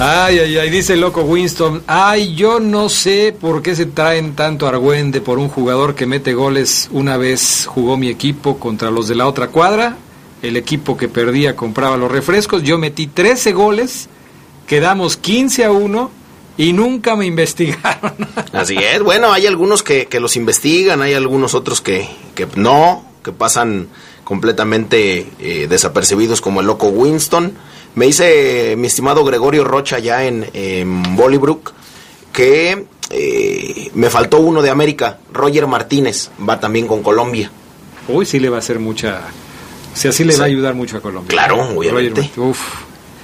Ay, ay, ay, dice el loco Winston. Ay, yo no sé por qué se traen tanto argüende por un jugador que mete goles. Una vez jugó mi equipo contra los de la otra cuadra. El equipo que perdía compraba los refrescos. Yo metí 13 goles. Quedamos 15 a 1 y nunca me investigaron. Así es. Bueno, hay algunos que, que los investigan, hay algunos otros que, que no, que pasan completamente eh, desapercibidos como el loco Winston. Me dice mi estimado Gregorio Rocha ya en, en Bollybrook que eh, me faltó uno de América, Roger Martínez, va también con Colombia. Uy, sí le va a hacer mucha... O sea, sí le Sí. va a ayudar mucho a Colombia. Claro, Roger obviamente. Martínez, Uf,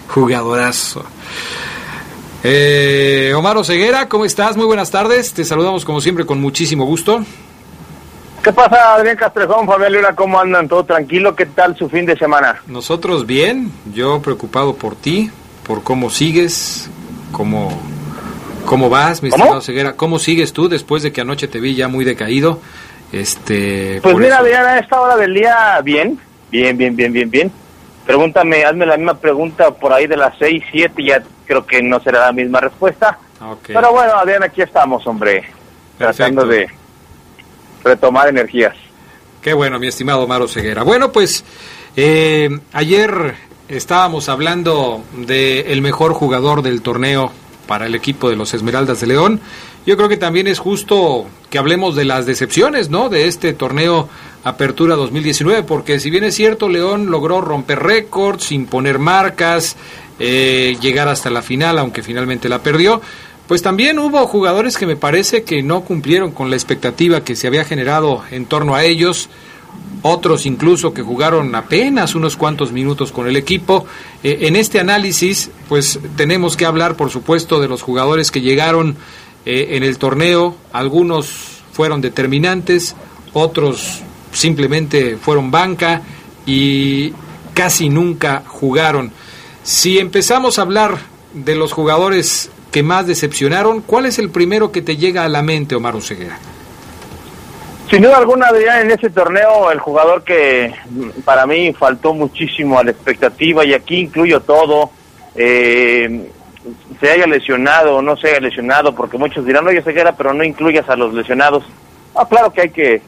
jugadorazo. Eh, Omar Ceguera, ¿cómo estás? Muy buenas tardes. Te saludamos como siempre con muchísimo gusto. ¿Qué pasa, Adrián Castrejón, Fabián Luna? ¿Cómo andan? ¿Todo tranquilo? ¿Qué tal su fin de semana? Nosotros bien, yo preocupado por ti, por cómo sigues, cómo, cómo vas, mi ¿Cómo? estimado Ceguera. ¿Cómo sigues tú después de que anoche te vi ya muy decaído? Este, Pues mira, eso- Adrián, a esta hora del día, bien, bien, bien, bien, bien, bien. Pregúntame, hazme la misma pregunta por ahí de las 6, 7, ya creo que no será la misma respuesta. Ok. Pero bueno, Adrián, aquí estamos, hombre, tratando de retomar energías. Qué bueno, mi estimado Maro Ceguera. Bueno, pues eh, ayer estábamos hablando de el mejor jugador del torneo para el equipo de los Esmeraldas de León. Yo creo que también es justo que hablemos de las decepciones, ¿no? De este torneo Apertura 2019, porque si bien es cierto, León logró romper récords, imponer marcas, eh, llegar hasta la final, aunque finalmente la perdió. Pues también hubo jugadores que me parece que no cumplieron con la expectativa que se había generado en torno a ellos, otros incluso que jugaron apenas unos cuantos minutos con el equipo. Eh, en este análisis, pues tenemos que hablar, por supuesto, de los jugadores que llegaron eh, en el torneo. Algunos fueron determinantes, otros simplemente fueron banca y casi nunca jugaron. Si empezamos a hablar de los jugadores que más decepcionaron, ¿cuál es el primero que te llega a la mente, Omar Oseguera? Sin duda alguna, Adrián, en ese torneo el jugador que mm, para mí faltó muchísimo a la expectativa, y aquí incluyo todo, eh, se haya lesionado o no se haya lesionado, porque muchos dirán, oye, Ceguera, pero no incluyas a los lesionados. Ah, claro que hay que,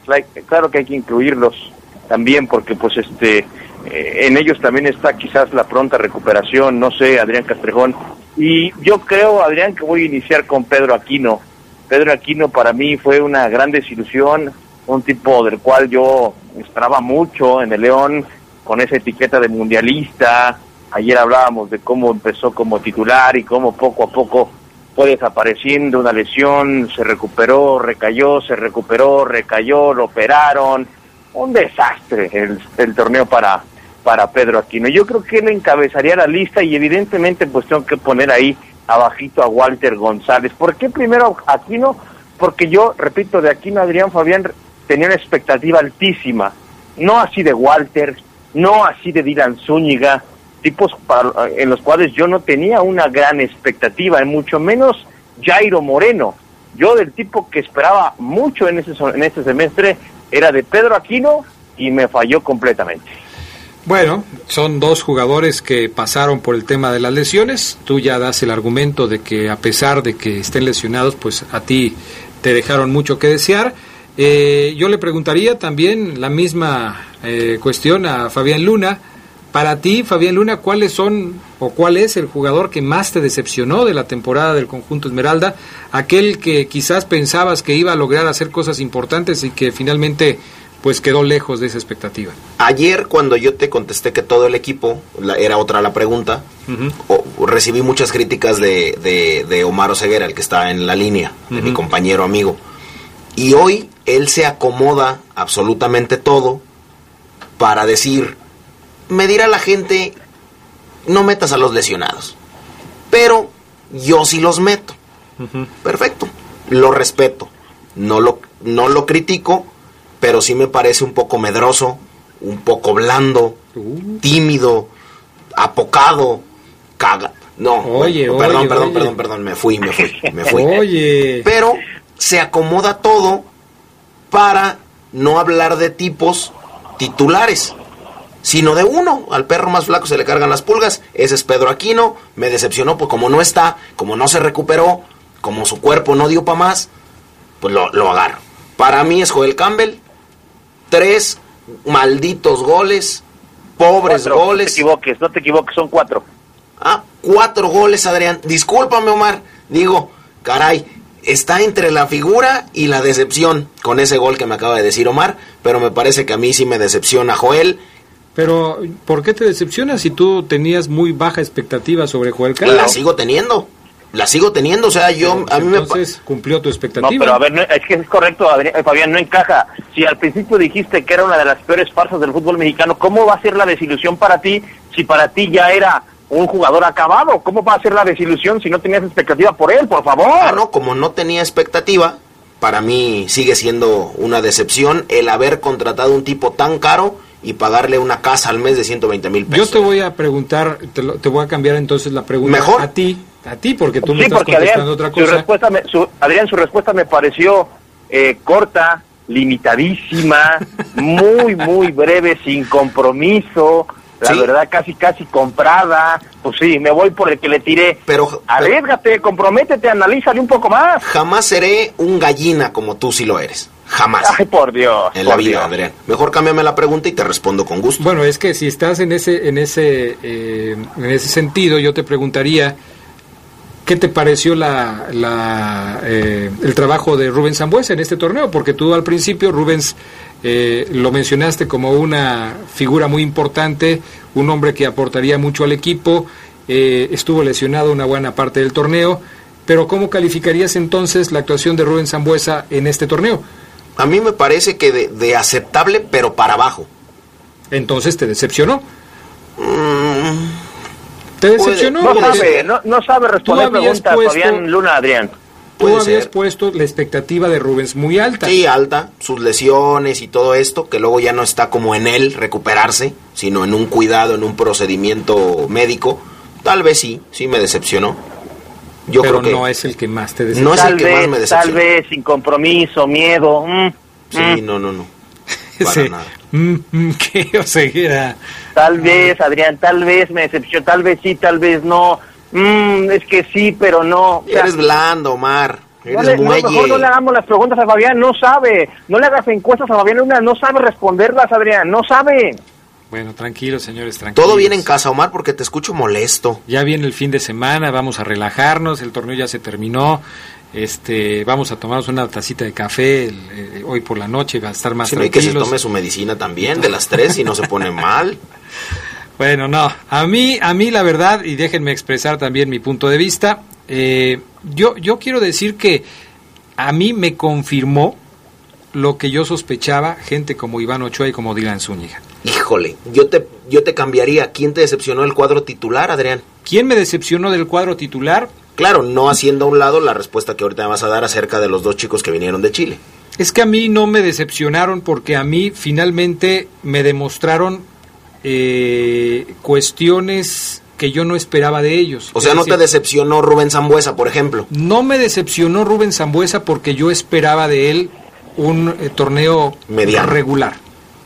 claro que hay que incluirlos también, porque pues este, eh, en ellos también está quizás la pronta recuperación, no sé, Adrián Castrejón. Y yo creo, Adrián, que voy a iniciar con Pedro Aquino. Pedro Aquino para mí fue una gran desilusión, un tipo del cual yo esperaba mucho en el León, con esa etiqueta de mundialista. Ayer hablábamos de cómo empezó como titular y cómo poco a poco fue desapareciendo una lesión, se recuperó, recayó, se recuperó, recayó, lo operaron. Un desastre el, el torneo para, para Pedro Aquino. Yo creo que él encabezaría la lista y evidentemente pues tengo que poner ahí abajito a Walter González. ¿Por qué primero Aquino? Porque yo, repito, de Aquino Adrián Fabián tenía una expectativa altísima, no así de Walter, no así de Dylan Zúñiga, tipos para- en los cuales yo no tenía una gran expectativa, y mucho menos Jairo Moreno. Yo del tipo que esperaba mucho en ese, en este semestre era de Pedro Aquino y me falló completamente. Bueno, son dos jugadores que pasaron por el tema de las lesiones. Tú ya das el argumento de que a pesar de que estén lesionados, pues a ti te dejaron mucho que desear. Eh, yo le preguntaría también la misma eh, cuestión a Fabián Luna. Para ti, Fabián Luna, ¿cuáles son o cuál es el jugador que más te decepcionó de la temporada del conjunto Esmeralda? Aquel que quizás pensabas que iba a lograr hacer cosas importantes y que finalmente pues quedó lejos de esa expectativa. Ayer cuando yo te contesté que todo el equipo, la- era otra la pregunta, o- recibí muchas críticas de, de- de Omar Oseguera, el que está en la línea, de mi compañero amigo. Y hoy él se acomoda absolutamente todo para decir, me dirá la gente, no metas a los lesionados. Pero yo sí los meto. Perfecto. Lo respeto. No lo, no lo critico, pero sí me parece un poco medroso, un poco blando, tímido, apocado, caga. No, Oye, bueno, perdón, oye, perdón, oye. perdón, perdón, me fui, me fui, me fui. Oye. Pero se acomoda todo para no hablar de tipos titulares, sino de uno. Al perro más flaco se le cargan las pulgas. Ese es Pedro Aquino. Me decepcionó, pues como no está, como no se recuperó, como su cuerpo no dio para más, pues lo, lo agarro. Para mí es Joel Campbell. Tres malditos goles, pobres Cuatro, goles. No te equivoques, no te equivoques, son cuatro. Ah, cuatro goles, Adrián. Discúlpame, Omar. Digo, caray, está entre la figura y la decepción con ese gol que me acaba de decir Omar, pero me parece que a mí sí me decepciona Joel. Pero, ¿por qué te decepcionas si tú tenías muy baja expectativa sobre Joel Campbell? La sigo teniendo. La sigo teniendo, o sea, yo a mí me Entonces, cumplió tu No, expectativa. pero a ver, no, es que es correcto, eh, Fabián, no encaja. Si al principio dijiste que era una de las peores farsas del fútbol mexicano, ¿cómo va a ser la desilusión para ti si para ti ya era un jugador acabado? ¿Cómo va a ser la desilusión si no tenías expectativa por él, por favor? Ah, no, como no tenía expectativa, para mí sigue siendo una decepción el haber contratado un tipo tan caro y pagarle una casa al mes de 120 mil Yo pesos. te voy a preguntar, te, lo- te voy a cambiar entonces la pregunta Mejor. a ti, a ti, porque tú me sí, estás porque Adrián, contestando otra su cosa. respuesta me, su- Adrián, su respuesta me pareció eh, corta, limitadísima, muy, muy breve, sin compromiso, la Sí. verdad casi, casi comprada. Pues sí, me voy por el que le tiré. Pero, Arriesgate, comprométete, analízale un poco más. Jamás seré un gallina como tú sí lo eres. Jamás. Ay, por Dios. en la vida, Dios. Adrián. Mejor cámbiame la pregunta y te respondo con gusto. Bueno, es que si estás en ese, en ese, eh, en ese sentido, yo te preguntaría qué te pareció la, la, eh, el trabajo de Rubens Zambuesa en este torneo, porque tú al principio Rubens eh, lo mencionaste como una figura muy importante, un hombre que aportaría mucho al equipo, eh, estuvo lesionado una buena parte del torneo, pero ¿cómo calificarías entonces la actuación de Rubens Zambuesa en este torneo? A mí me parece que de, de aceptable, pero para abajo. Entonces te decepcionó. Mm, ¿Te decepcionó? No sabe, no, no sabe responder preguntas, puesto- Fabián Luna, Adrián. Tú habías ser. puesto la expectativa de Rubens muy alta. Sí, alta, sus lesiones y todo esto, que luego ya no está como en él recuperarse, sino en un cuidado, en un procedimiento médico. Tal vez sí, sí me decepcionó. Yo pero creo que no es el que más te No decepciona. es tal el que vez, más me decepciona. tal vez, sin compromiso, miedo. mm, Sí, no, no, no. Para Ese, nada. mm, mm, ¿Qué? O sea, Tal vez, Adrián, tal vez me decepcionó, tal vez sí, tal vez no. Mm, es que sí, pero no. O sea, Eres blando, Omar. no le- no, mejor no le hagamos las preguntas a Fabián, no sabe. No le hagas encuestas a Fabián Luna, no sabe responderlas, Adrián, no sabe. Bueno, tranquilos, señores, tranquilos. Todo bien en casa, Omar, porque te escucho molesto. Ya viene el fin de semana, vamos a relajarnos, el torneo ya se terminó. Este, vamos a tomarnos una tacita de café el- eh, hoy por la noche, va a estar más Si no hay que se tome su medicina también, de las tres, y no se pone mal. Bueno, no, a mí, a mí la verdad, y déjenme expresar también mi punto de vista, eh, yo, yo quiero decir que a mí me confirmó lo que yo sospechaba gente como Iván Ochoa y como Dylan Zúñiga. Híjole, yo te, yo te cambiaría. ¿Quién te decepcionó el cuadro titular, Adrián? ¿Quién me decepcionó del cuadro titular? Claro, no haciendo a un lado la respuesta que ahorita me vas a dar acerca de los dos chicos que vinieron de Chile. Es que a mí no me decepcionaron porque a mí finalmente me demostraron eh, cuestiones que yo no esperaba de ellos. O sea, no te decepcionó Rubén Zambuesa, por ejemplo. No me decepcionó Rubén Zambuesa porque yo esperaba de él un eh, torneo Mediano. regular.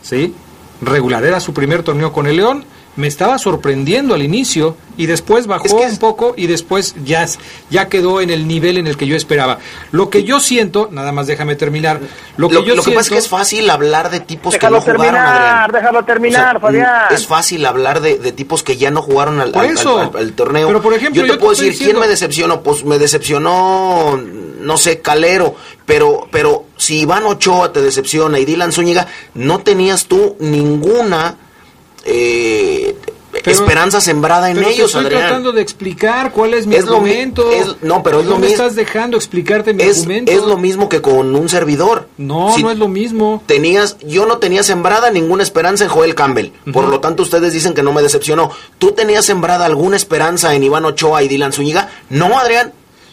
¿Sí? Regular. Era su primer torneo con el León. Me estaba sorprendiendo al inicio y después bajó un poco y después ya, ya quedó en el nivel en el que yo esperaba. Lo que yo siento, nada más déjame terminar, lo que Lo, yo lo que siento, pasa es que es fácil hablar de tipos Déjalo que no jugaron, Adrián. déjalo terminar, O sea, Fabián. Es fácil hablar de, de tipos que ya no jugaron al, Por al- eso. al- al- al torneo. Pero, por ejemplo, yo te yo puedo decir, diciendo- ¿quién me decepcionó? Pues me decepcionó, no sé, Calero. Pero, pero si Iván Ochoa te decepciona y Dylan Zúñiga, no tenías tú ninguna eh, esperanza sembrada en pero te ellos, estoy Adrián. tratando de explicar cuál es mi Es argumento. es- no, pero es no lo me mismo. estás dejando explicarte mi Es, argumento. es lo mismo que con un servidor. No, Si no es lo mismo. Tenías, yo no tenía sembrada ninguna esperanza en Joel Campbell. Por lo tanto, ustedes dicen que no me decepcionó. ¿Tú tenías sembrada alguna esperanza en Iván Ochoa y Dylan Zúñiga? No, Adrián.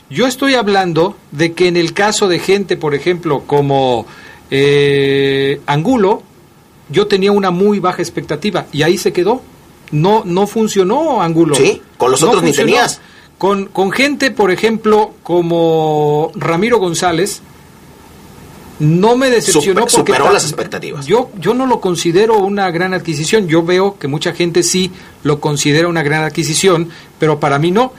Yo estoy hablando de que en el caso de gente, por ejemplo, como eh, Angulo, yo tenía una muy baja expectativa y ahí se quedó. No, no funcionó Angulo. Sí, con los otros ni tenías. Con, con gente, por ejemplo, como Ramiro González, no me decepcionó Super- porque superó las expectativas. Yo, yo no lo considero una gran adquisición. Yo veo que mucha gente sí lo considera una gran adquisición, pero para mí no.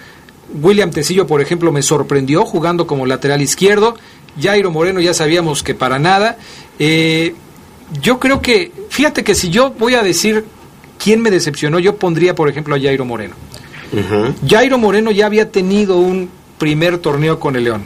William Tecillo, por ejemplo, me sorprendió jugando como lateral izquierdo. Jairo Moreno ya sabíamos que para nada. Eh, yo creo que, fíjate que si yo voy a decir quién me decepcionó, yo pondría, por ejemplo, a Jairo Moreno. Jairo Moreno ya había tenido un primer torneo con el León.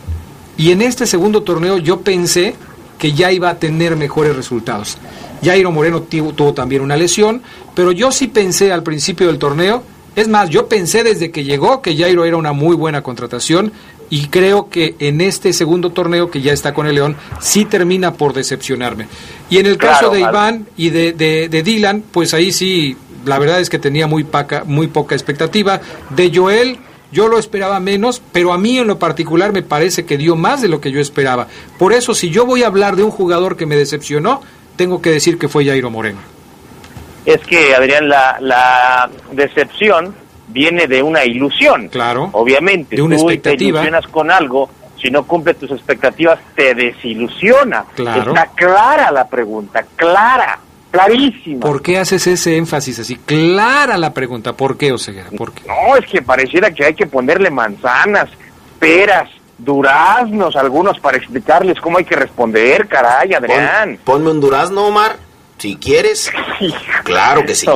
Y en este segundo torneo yo pensé que ya iba a tener mejores resultados. Jairo Moreno tuvo, tuvo también una lesión, pero yo sí pensé al principio del torneo, es más, yo pensé desde que llegó que Jairo era una muy buena contratación y creo que en este segundo torneo que ya está con el León sí termina por decepcionarme. Y en el caso Claro, de Iván y de, de- de Dylan, pues ahí sí, la verdad es que tenía muy, paca- muy poca expectativa. De Joel, yo lo esperaba menos, pero a mí en lo particular me parece que dio más de lo que yo esperaba. Por eso, si yo voy a hablar de un jugador que me decepcionó, tengo que decir que fue Jairo Moreno. Es que, Adrián, la, la decepción viene de una ilusión. Claro. Obviamente, De una tú te expectativa. ilusionas con algo, si no cumple tus expectativas, te desilusiona. Claro. Está clara la pregunta, clara, clarísima. ¿Por qué haces ese énfasis así? Clara la pregunta, ¿por qué, Oseguera? ¿Por qué? No, es que pareciera que hay que ponerle manzanas, peras, duraznos, algunos para explicarles cómo hay que responder, caray, Adrián. Pon- ponme un durazno, Omar, si quieres. Claro que sí.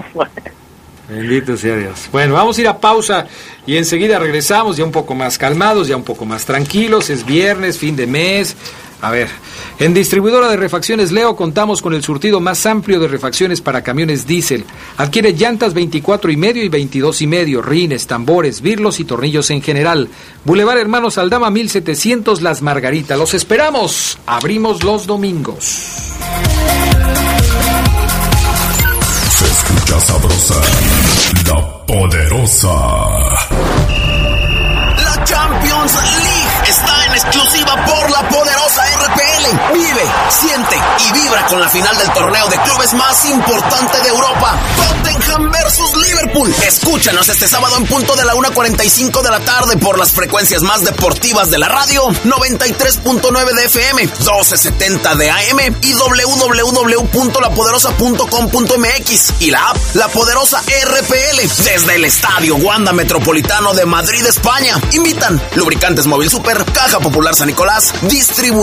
Bendito sea Dios. Bueno, vamos a ir a pausa y enseguida regresamos ya un poco más calmados, ya un poco más tranquilos. Es viernes, fin de mes. A ver, en distribuidora de refacciones Leo contamos con el surtido más amplio de refacciones para camiones diésel. Adquiere llantas 24 y medio y 22 y medio, rines, tambores, birlos y tornillos en general. Boulevard Hermanos Aldama 1700 Las Margaritas. Los esperamos. Abrimos los domingos. Escucha sabrosa, la poderosa. La Champions League está en exclusiva por la poderosa RPL. Vive, siente y vibra con la final del torneo de clubes más importante de Europa. Tottenham versus Liverpool. Escúchanos este sábado en punto de la 1.45 de la tarde por las frecuencias más deportivas de la radio. 93.9 de FM, 1270 de AM y www.lapoderosa.com.mx y la app La Poderosa RPL desde el Estadio Wanda Metropolitano de Madrid, España. Invitan Lubricantes Móvil Super, Caja Popular San Nicolás,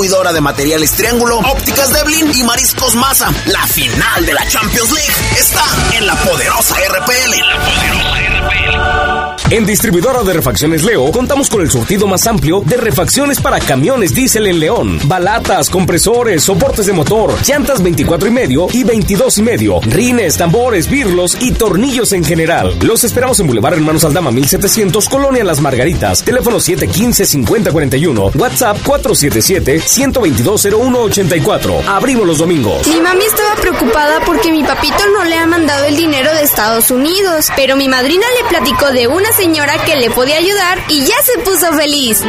de materiales Triángulo, Ópticas Deblin y Mariscos Maza. La final de la Champions League está en La Poderosa. La Poderosa RPL. En Distribuidora de Refacciones Leo contamos con el surtido más amplio de refacciones para camiones diésel en León. Balatas, compresores, soportes de motor, llantas 24 y medio y 22 y medio, rines, tambores, birlos y tornillos en general. Los esperamos en Boulevard Hermanos Aldama 1700, Colonia Las Margaritas. Teléfono 715-5041, WhatsApp 477-122-0184. Abrimos los domingos. Mi mami estaba preocupada porque mi papito no le ha mandado el dinero de Estados Unidos, pero mi madrina le platicó de una señora que le podía ayudar y ya se puso feliz.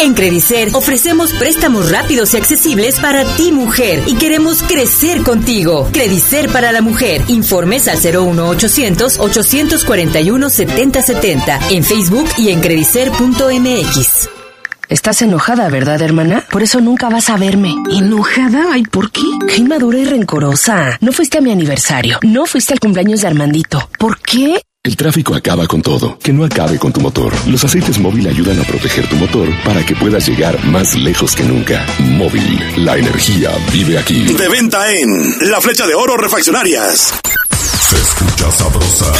En Credicer ofrecemos préstamos rápidos y accesibles para ti mujer y queremos crecer contigo. Credicer para la mujer. Informes al 01800 841 7070 en Facebook y en credicer.mx. Estás enojada, ¿verdad, hermana? Por eso nunca vas a verme. ¿Enojada? Ay, ¿por qué? Qué inmadura y rencorosa. No fuiste a mi aniversario. No fuiste al cumpleaños de Armandito. ¿Por qué? El tráfico acaba con todo. Que no acabe con tu motor. Los aceites móvil ayudan a proteger tu motor para que puedas llegar más lejos que nunca. Móvil, la energía vive aquí. De venta en La Flecha de Oro Refaccionarias. Se escucha sabrosa,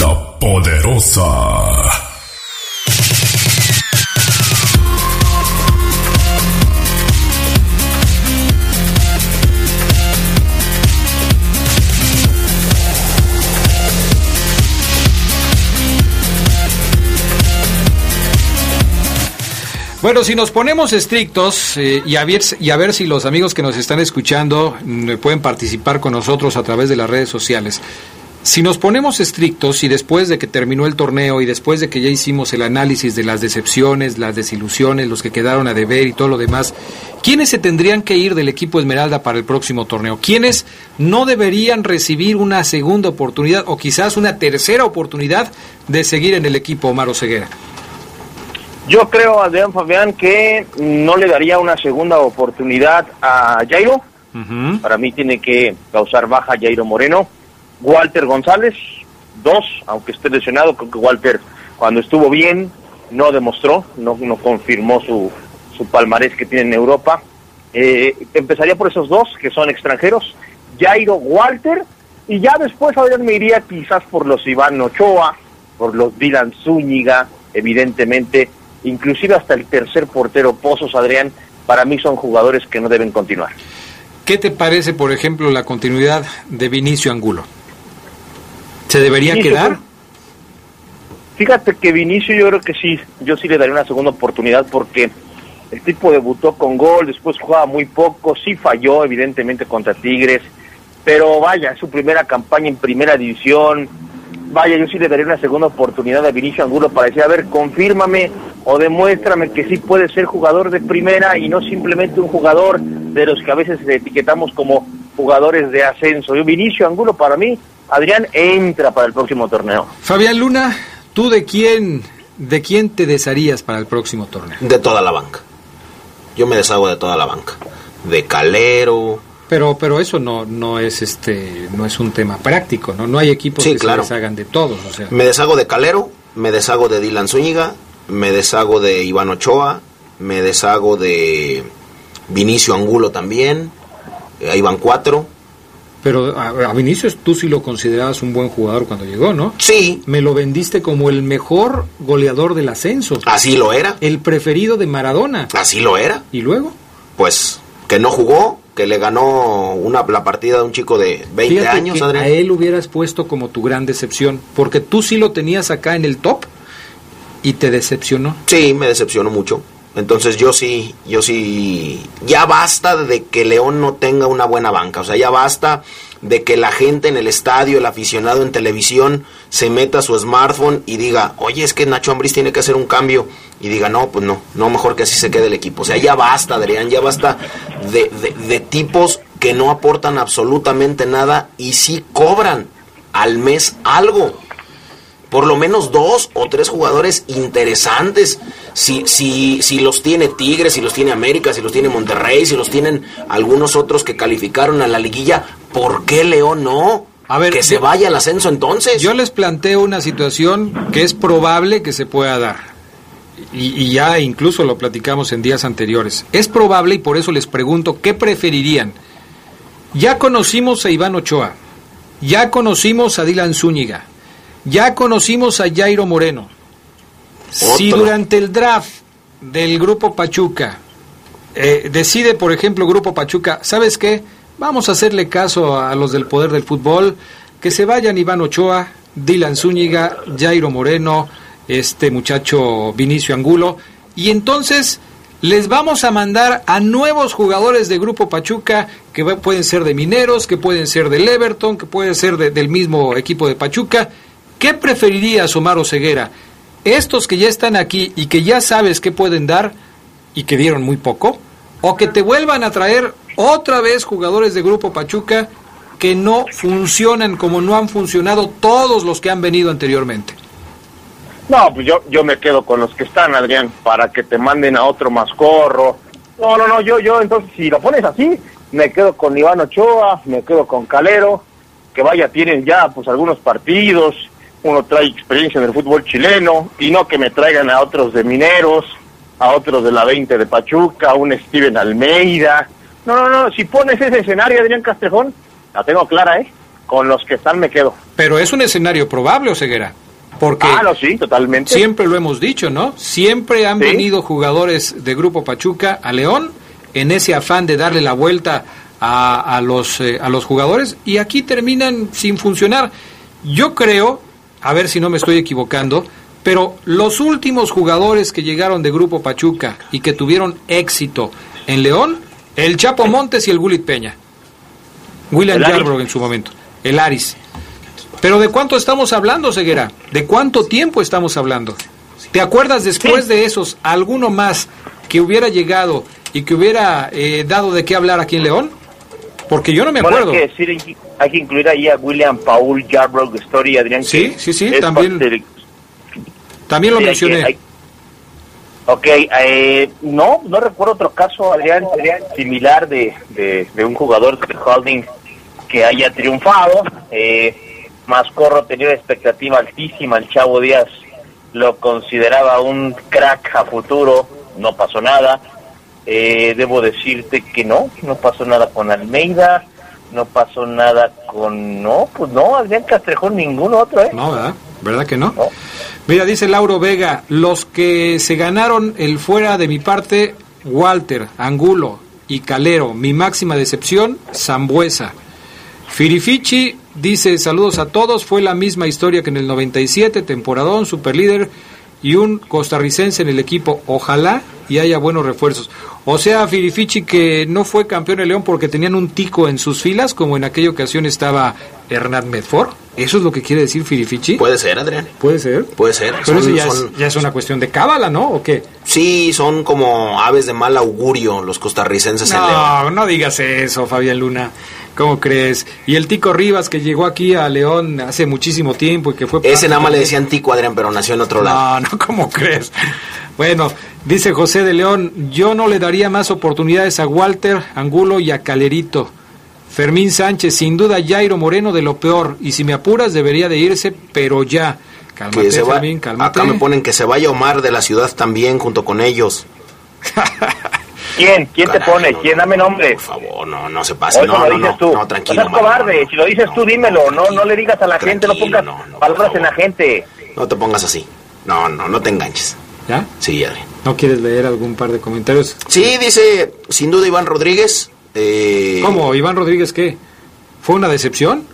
la poderosa. Bueno, si nos ponemos estrictos eh, y, a ver, y a ver si los amigos que nos están escuchando mm, pueden participar con nosotros a través de las redes sociales. Si nos ponemos estrictos y después de que terminó el torneo y después de que ya hicimos el análisis de las decepciones, las desilusiones, los que quedaron a deber y todo lo demás, ¿quiénes se tendrían que ir del equipo Esmeralda para el próximo torneo? ¿Quiénes no deberían recibir una segunda oportunidad o quizás una tercera oportunidad de seguir en el equipo Omar Ceguera? Yo creo, Adrián Fabián, que no le daría una segunda oportunidad a Jairo. Para mí tiene que causar baja Jairo Moreno. Walter González, dos, aunque esté lesionado, creo que Walter cuando estuvo bien no demostró, no, no confirmó su, su palmarés que tiene en Europa. Eh, empezaría por esos dos, que son extranjeros, Jairo Walter, y ya después Adrián me iría quizás por los Iván Ochoa, por los Dylan Zúñiga, evidentemente, inclusive hasta el tercer portero Pozos Adrián, para mí son jugadores que no deben continuar. ¿Qué te parece, por ejemplo, la continuidad de Vinicio Angulo? ¿Se debería Vinicio, quedar? Fíjate que Vinicio yo creo que sí, yo sí le daría una segunda oportunidad porque el tipo debutó con gol, después jugaba muy poco, sí falló evidentemente contra Tigres, pero vaya, es su primera campaña en primera división, vaya, yo sí le daría una segunda oportunidad a Vinicio Angulo para decir, a ver, confírmame o demuéstrame que sí puede ser jugador de primera y no simplemente un jugador de los que a veces etiquetamos como jugadores de ascenso. Yo, Vinicio Angulo para mí, Adrián entra para el próximo torneo. Fabián Luna, ¿tú de quién, de quién te desharías para el próximo torneo? De toda la banca. Yo me deshago de toda la banca. De Calero. Pero, pero eso no, no es este, no es un tema práctico, ¿no? No hay equipos Sí, que claro. se deshagan de todos, o sea. Me deshago de Calero, me deshago de Dylan Zúñiga, me deshago de Iván Ochoa, me deshago de Vinicio Angulo también. eh, Ahí van cuatro. Pero a, a Vinicius tú sí lo considerabas un buen jugador cuando llegó, ¿no? Sí. Me lo vendiste como el mejor goleador del ascenso. Así lo era. El preferido de Maradona. Así lo era. ¿Y luego? Pues que no jugó, que le ganó una, la partida de un chico de 20 Fíjate años, que Adrián. a él hubieras puesto como tu gran decepción, porque tú sí lo tenías acá en el top y te decepcionó. Sí, me decepcionó mucho. Entonces yo sí, yo sí, ya basta de que León no tenga una buena banca, o sea, ya basta de que la gente en el estadio, el aficionado en televisión, se meta a su smartphone y diga, oye, es que Nacho Ambriz tiene que hacer un cambio, y diga, no, pues no, no, mejor que así se quede el equipo. O sea, ya basta, Adrián, ya basta de, de, de tipos que no aportan absolutamente nada y sí cobran al mes algo por lo menos dos o tres jugadores interesantes. Si, si, si los tiene Tigres, si los tiene América, si los tiene Monterrey, si los tienen algunos otros que calificaron a la liguilla, ¿por qué León no? A ver, que se vaya al ascenso entonces. Yo les planteo una situación que es probable que se pueda dar. Y, y ya incluso lo platicamos en días anteriores. Es probable y por eso les pregunto, ¿qué preferirían? Ya conocimos a Iván Ochoa, ya conocimos a Dylan Zúñiga, ya conocimos a Jairo Moreno. Si durante el draft del Grupo Pachuca eh, decide, por ejemplo, Grupo Pachuca, ¿sabes qué? Vamos a hacerle caso a los del poder del fútbol, que se vayan Iván Ochoa, Dylan Zúñiga, Jairo Moreno, este muchacho Vinicio Angulo, y entonces les vamos a mandar a nuevos jugadores de Grupo Pachuca, que pueden ser de Mineros, que pueden ser del Everton, que pueden ser de- del mismo equipo de Pachuca. ¿Qué preferirías, Omar Ceguera? ¿Estos que ya están aquí y que ya sabes que pueden dar y que dieron muy poco? ¿O que te vuelvan a traer otra vez jugadores de Grupo Pachuca que no funcionan como no han funcionado todos los que han venido anteriormente? No, pues yo, yo me quedo con los que están, Adrián, para que te manden a otro mascorro. No, no, no, yo, yo, entonces, si lo pones así, me quedo con Iván Ochoa, me quedo con Calero, que vaya, tienen ya, pues, algunos partidos, uno trae experiencia en el fútbol chileno, y no que me traigan a otros de Mineros, a otros de la 20 de Pachuca, a un Steven Almeida. No, no, no, si pones ese escenario, Adrián Castrejón, la tengo clara, ¿eh? Con los que están me quedo. Pero es un escenario probable, Oseguera. Porque Ah, no, sí, totalmente. siempre lo hemos dicho, ¿no? Siempre han Sí. venido jugadores de Grupo Pachuca a León en ese afán de darle la vuelta a, a los, eh, a los jugadores y aquí terminan sin funcionar. Yo creo, a ver si no me estoy equivocando, pero los últimos jugadores que llegaron de Grupo Pachuca y que tuvieron éxito en León, el Chapo Montes y el Gulit Peña. William. Yarbrough en su momento, el Aris. Pero ¿de cuánto estamos hablando, Ceguera? ¿De cuánto tiempo estamos hablando? ¿Te acuerdas después de esos alguno más que hubiera llegado y que hubiera eh, dado de qué hablar aquí en León? Porque yo no me Bueno, acuerdo. Hay que, decir, hay que- incluir ahí a William Paul Yarbrough Story, Adrián. Sí, sí, sí, también También lo sí, hay mencioné. que- hay- Ok, eh, no, no recuerdo otro caso, Adrián, similar de, de, de un jugador de holding que haya triunfado. Eh, Mascorro tenía una expectativa altísima, el Chavo Díaz lo consideraba un crack a futuro, no pasó nada. Eh, debo decirte que no, no pasó nada con Almeida, no pasó nada con... No, pues no, Adrián Castrejón, ningún otro, ¿eh? No, ¿verdad? ¿Verdad que no? Mira, dice Lauro Vega, los que se ganaron el fuera de mi parte, Walter, Angulo y Calero. Mi máxima decepción, Zambuesa. Firifichi dice, saludos a todos, fue la misma historia que en el 97, temporadón, superlíder y un costarricense en el equipo. Ojalá y haya buenos refuerzos. O sea, Firifichi que no fue campeón de León porque tenían un tico en sus filas, como en aquella ocasión estaba Hernán Medford. ¿Eso es lo que quiere decir Firifichi? Puede ser, Adrián. Puede ser. Puede ser. Pero eso Son- ya, son- es, ya es una cuestión de cábala, ¿no? ¿O qué? Sí, son como aves de mal augurio los costarricenses en León. No, no digas eso, Fabián Luna. ¿Cómo crees? Y el Tico Rivas que llegó aquí a León hace muchísimo tiempo y que fue... Ese nada más le decían Tico, Adrián, pero nació en otro lado. No, no, ¿cómo crees? Bueno, dice José de León, yo no le daría más oportunidades a Walter, Angulo y a Calerito. Fermín Sánchez, sin duda Jairo Moreno de lo peor, y si me apuras debería de irse, pero ya. Cálmate, Que se va- Fermín, cálmate. Acá me ponen que se vaya Omar de la ciudad también junto con ellos. ¿Quién? ¿Quién te pone? no, ¿Quién? Dame nombre. Por favor, no, no se pase. No, lo no, dices no, tú. no, tranquilo. No seas cobarde. si lo dices tú, dímelo. No, no le digas a la gente, no pongas palabras en la gente. No te pongas así. No, no, no te enganches. ¿Ya? Sí, Adrián. ¿No quieres leer algún par de comentarios? Sí, dice, sin duda Iván Rodríguez. eh, ¿Cómo? ¿Iván Rodríguez qué? ¿Fue una decepción?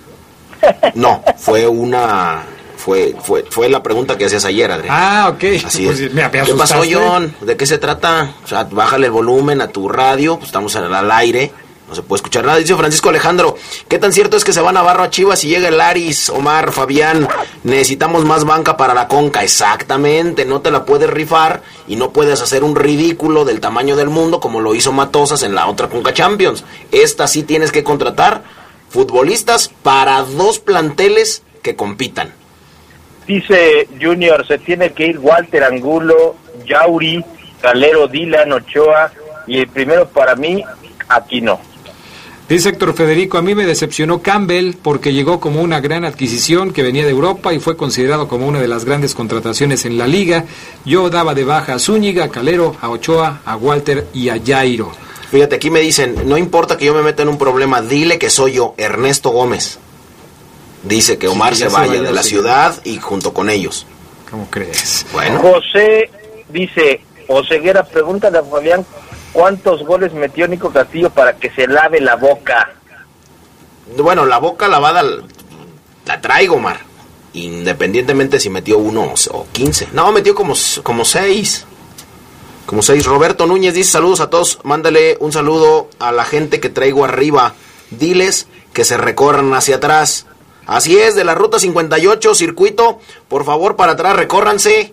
No, fue una Fue, fue, fue la pregunta que hacías ayer, Adrián. Ah, ok. Así Pues, es. me ¿Qué pasó. John? ¿De qué se trata? O sea, bájale el volumen a tu radio, pues estamos al, al aire. No se puede escuchar nada. Dice Francisco Alejandro, ¿qué tan cierto es que se van a Barro a Chivas y llega el Aris, Omar, Fabián? Necesitamos más banca para la conca. Exactamente, no te la puedes rifar y no puedes hacer un ridículo del tamaño del mundo como lo hizo Matosas en la otra conca Champions. Esta sí tienes que contratar futbolistas para dos planteles que compitan. Dice Junior, se tiene que ir Walter Angulo, Yauri, Calero, Dylan, Ochoa y el primero para mí, Aquino. Dice Héctor Federico, a mí me decepcionó Campbell porque llegó como una gran adquisición que venía de Europa y fue considerado como una de las grandes contrataciones en la liga. Yo daba de baja a Zúñiga, a Calero, a Ochoa, a Walter y a Jairo. Fíjate, aquí me dicen, no importa que yo me meta en un problema, dile que soy yo, Ernesto Gómez. Dice que Omar Sí, se ya se vaya de la sí. ciudad y junto con ellos. ¿Cómo crees? Bueno, José dice, Oseguera, pregúntale a Fabián cuántos goles metió Nico Castillo para que se lave la boca. bueno, la boca lavada la traigo, Omar. Independientemente si metió uno o- quince. No, metió como, como seis. Como seis. Roberto Núñez dice saludos a todos. Mándale un saludo a la gente que traigo arriba. Diles que se recorran hacia atrás. Así es, de la ruta 58, circuito. Por favor, para atrás, recórranse.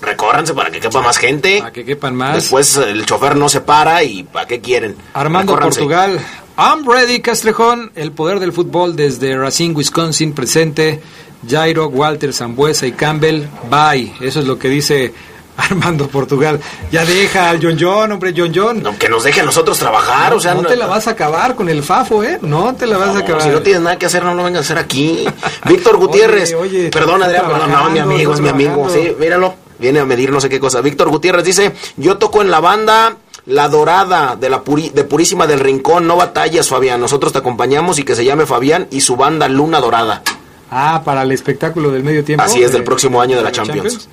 Recórranse para que quepa más gente. Para que quepan más. Después el chofer no se para y ¿para qué quieren? Armando Recórranse. Portugal. I'm ready, Castrejón. El poder del fútbol desde Racine, Wisconsin, presente. Jairo, Walter, Zambuesa y Campbell. Bye. Eso es lo que dice Armando Portugal. Ya deja al John John, hombre, John John. No, que nos deje a nosotros trabajar, No, o sea, no no- te la vas a acabar con el Fafo, ¿eh? No te la vas a acabar. Si no tienes nada que hacer, no lo vengas a hacer aquí. Víctor Gutiérrez. Oye, oye, perdón, Adrián, perdón. No, mi amigo, es mi amigo. Sí, míralo. Viene a medir no sé qué cosa. Víctor Gutiérrez dice: Yo toco en la banda La Dorada de la Puri- de Purísima del Rincón. No batallas, Fabián. Nosotros te acompañamos y que se llame Fabián y su banda Luna Dorada. Ah, para el espectáculo del medio tiempo. Así es, de- del próximo año de la Champions.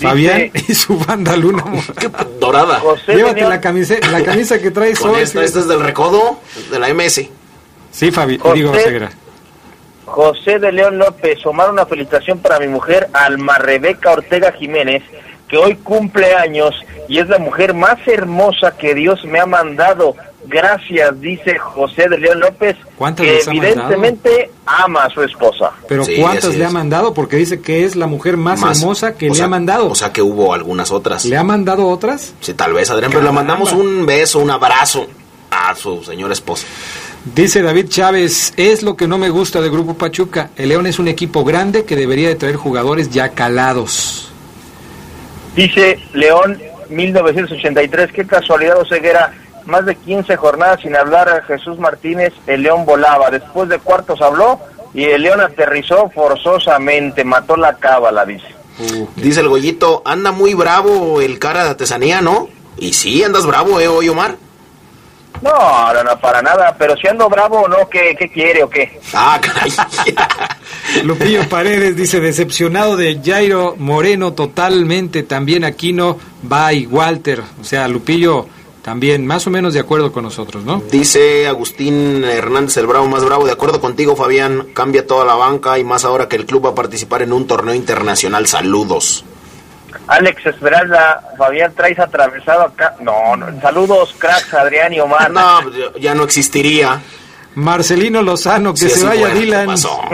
Fabián y su banda Luna. Dorada. Llévate la camisa, la camisa que traes hoy. esta, esta es del recodo de la MS. Sí, Fabi, José. digo. José de León López, Omar, una felicitación para mi mujer Alma Rebeca Ortega Jiménez, que hoy cumple años y es la mujer más hermosa que Dios me ha mandado. Gracias, dice José de León López, ¿Cuántas que les ha evidentemente ama a su esposa. Pero Sí, ¿cuántas le es. ha mandado? Porque dice que es la mujer más, Más. hermosa que O le sea, ha mandado. O sea que hubo algunas otras. ¿Le ha mandado otras? Sí, tal vez, Adrián, pero le mandamos un beso, un abrazo a su señora esposa. Dice David Chávez, es lo que no me gusta de Grupo Pachuca. El León es un equipo grande que debería de traer jugadores ya calados. Dice León 1983, qué casualidad Oseguera, más de 15 jornadas sin hablar a Jesús Martínez, el León volaba, después de cuartos habló y el León aterrizó forzosamente, mató la cábala, dice. Dice el Goyito, anda muy bravo el cara de artesanía, ¿no? Y sí, andas bravo, ¿eh, hoy, Omar? No, no, no, para nada, pero si ando bravo o no, ¿qué, qué quiere o qué? Ah, caray. Lupillo Paredes dice, decepcionado de Jairo Moreno totalmente, también Aquino, Bay, Walter. O sea, Lupillo también más o menos de acuerdo con nosotros, ¿no? Dice Agustín Hernández, el bravo más bravo. De acuerdo contigo, Fabián, cambia toda la banca y más ahora que el club va a participar en un torneo internacional. Saludos. Alex Esperanza, Fabián, traes atravesado acá. No, no, saludos, cracks, Adrián y Omar. No, ya no existiría. Marcelino Lozano, que Sí, se vaya fue, ¿qué Dylan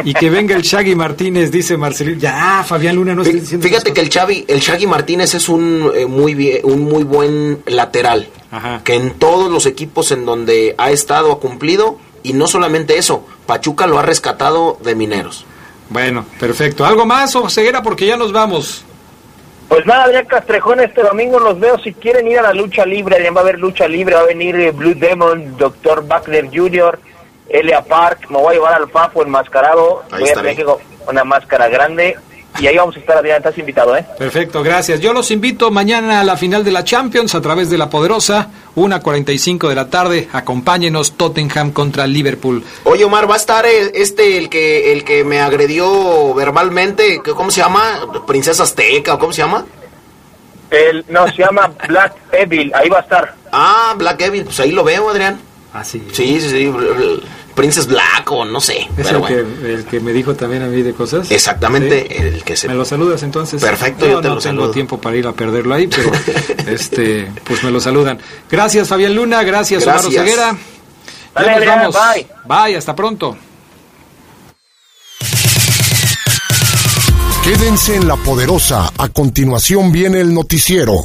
y que venga el Shaggy Martínez, dice Marcelino. Ya, Fabián Luna no estoy diciendo Fíjate que el Xavi, el Shaggy Martínez es un eh, muy bien, un muy buen lateral. Ajá. Que en todos los equipos en donde ha estado ha cumplido y no solamente eso, Pachuca lo ha rescatado de Mineros. Bueno, perfecto. ¿Algo más, o ceguera? Porque ya nos vamos. Pues nada, Adrián Castrejón, este domingo los veo. Si quieren ir a la lucha libre, Adrián va a haber lucha libre, va a venir eh, Blue Demon, Dr. Buckner Jr., Elia Park, me voy a llevar al Fafo enmascarado, Ahí voy a tener que con una máscara grande y ahí vamos a estar, Adrián, estás invitado, ¿eh? Perfecto, gracias. Yo los invito mañana a la final de la Champions a través de la Poderosa, 1.45 de la tarde. Acompáñenos Tottenham contra Liverpool. Oye, Omar, va a estar este, el que, el que me agredió verbalmente, ¿cómo se llama? Princesa Azteca, ¿o cómo se llama? El, no, se llama Black Evil, ahí va a estar. Ah, Black Evil, pues ahí lo veo, Adrián. Ah, sí. Sí, sí. Princess Black o no sé. Es pero el, bueno. que, el que me dijo también a mí de cosas. Exactamente, Sí. el que se... ¿Me lo saludas entonces? Perfecto, No, yo te no lo tengo saludo. tiempo para ir a perderlo ahí, pero este, pues me lo saludan. Gracias Fabián Luna, gracias, Omar Gracias. Ceguera. Ya nos Adrián, vamos. bye. Bye, hasta pronto. Quédense en la poderosa. A continuación viene el noticiero.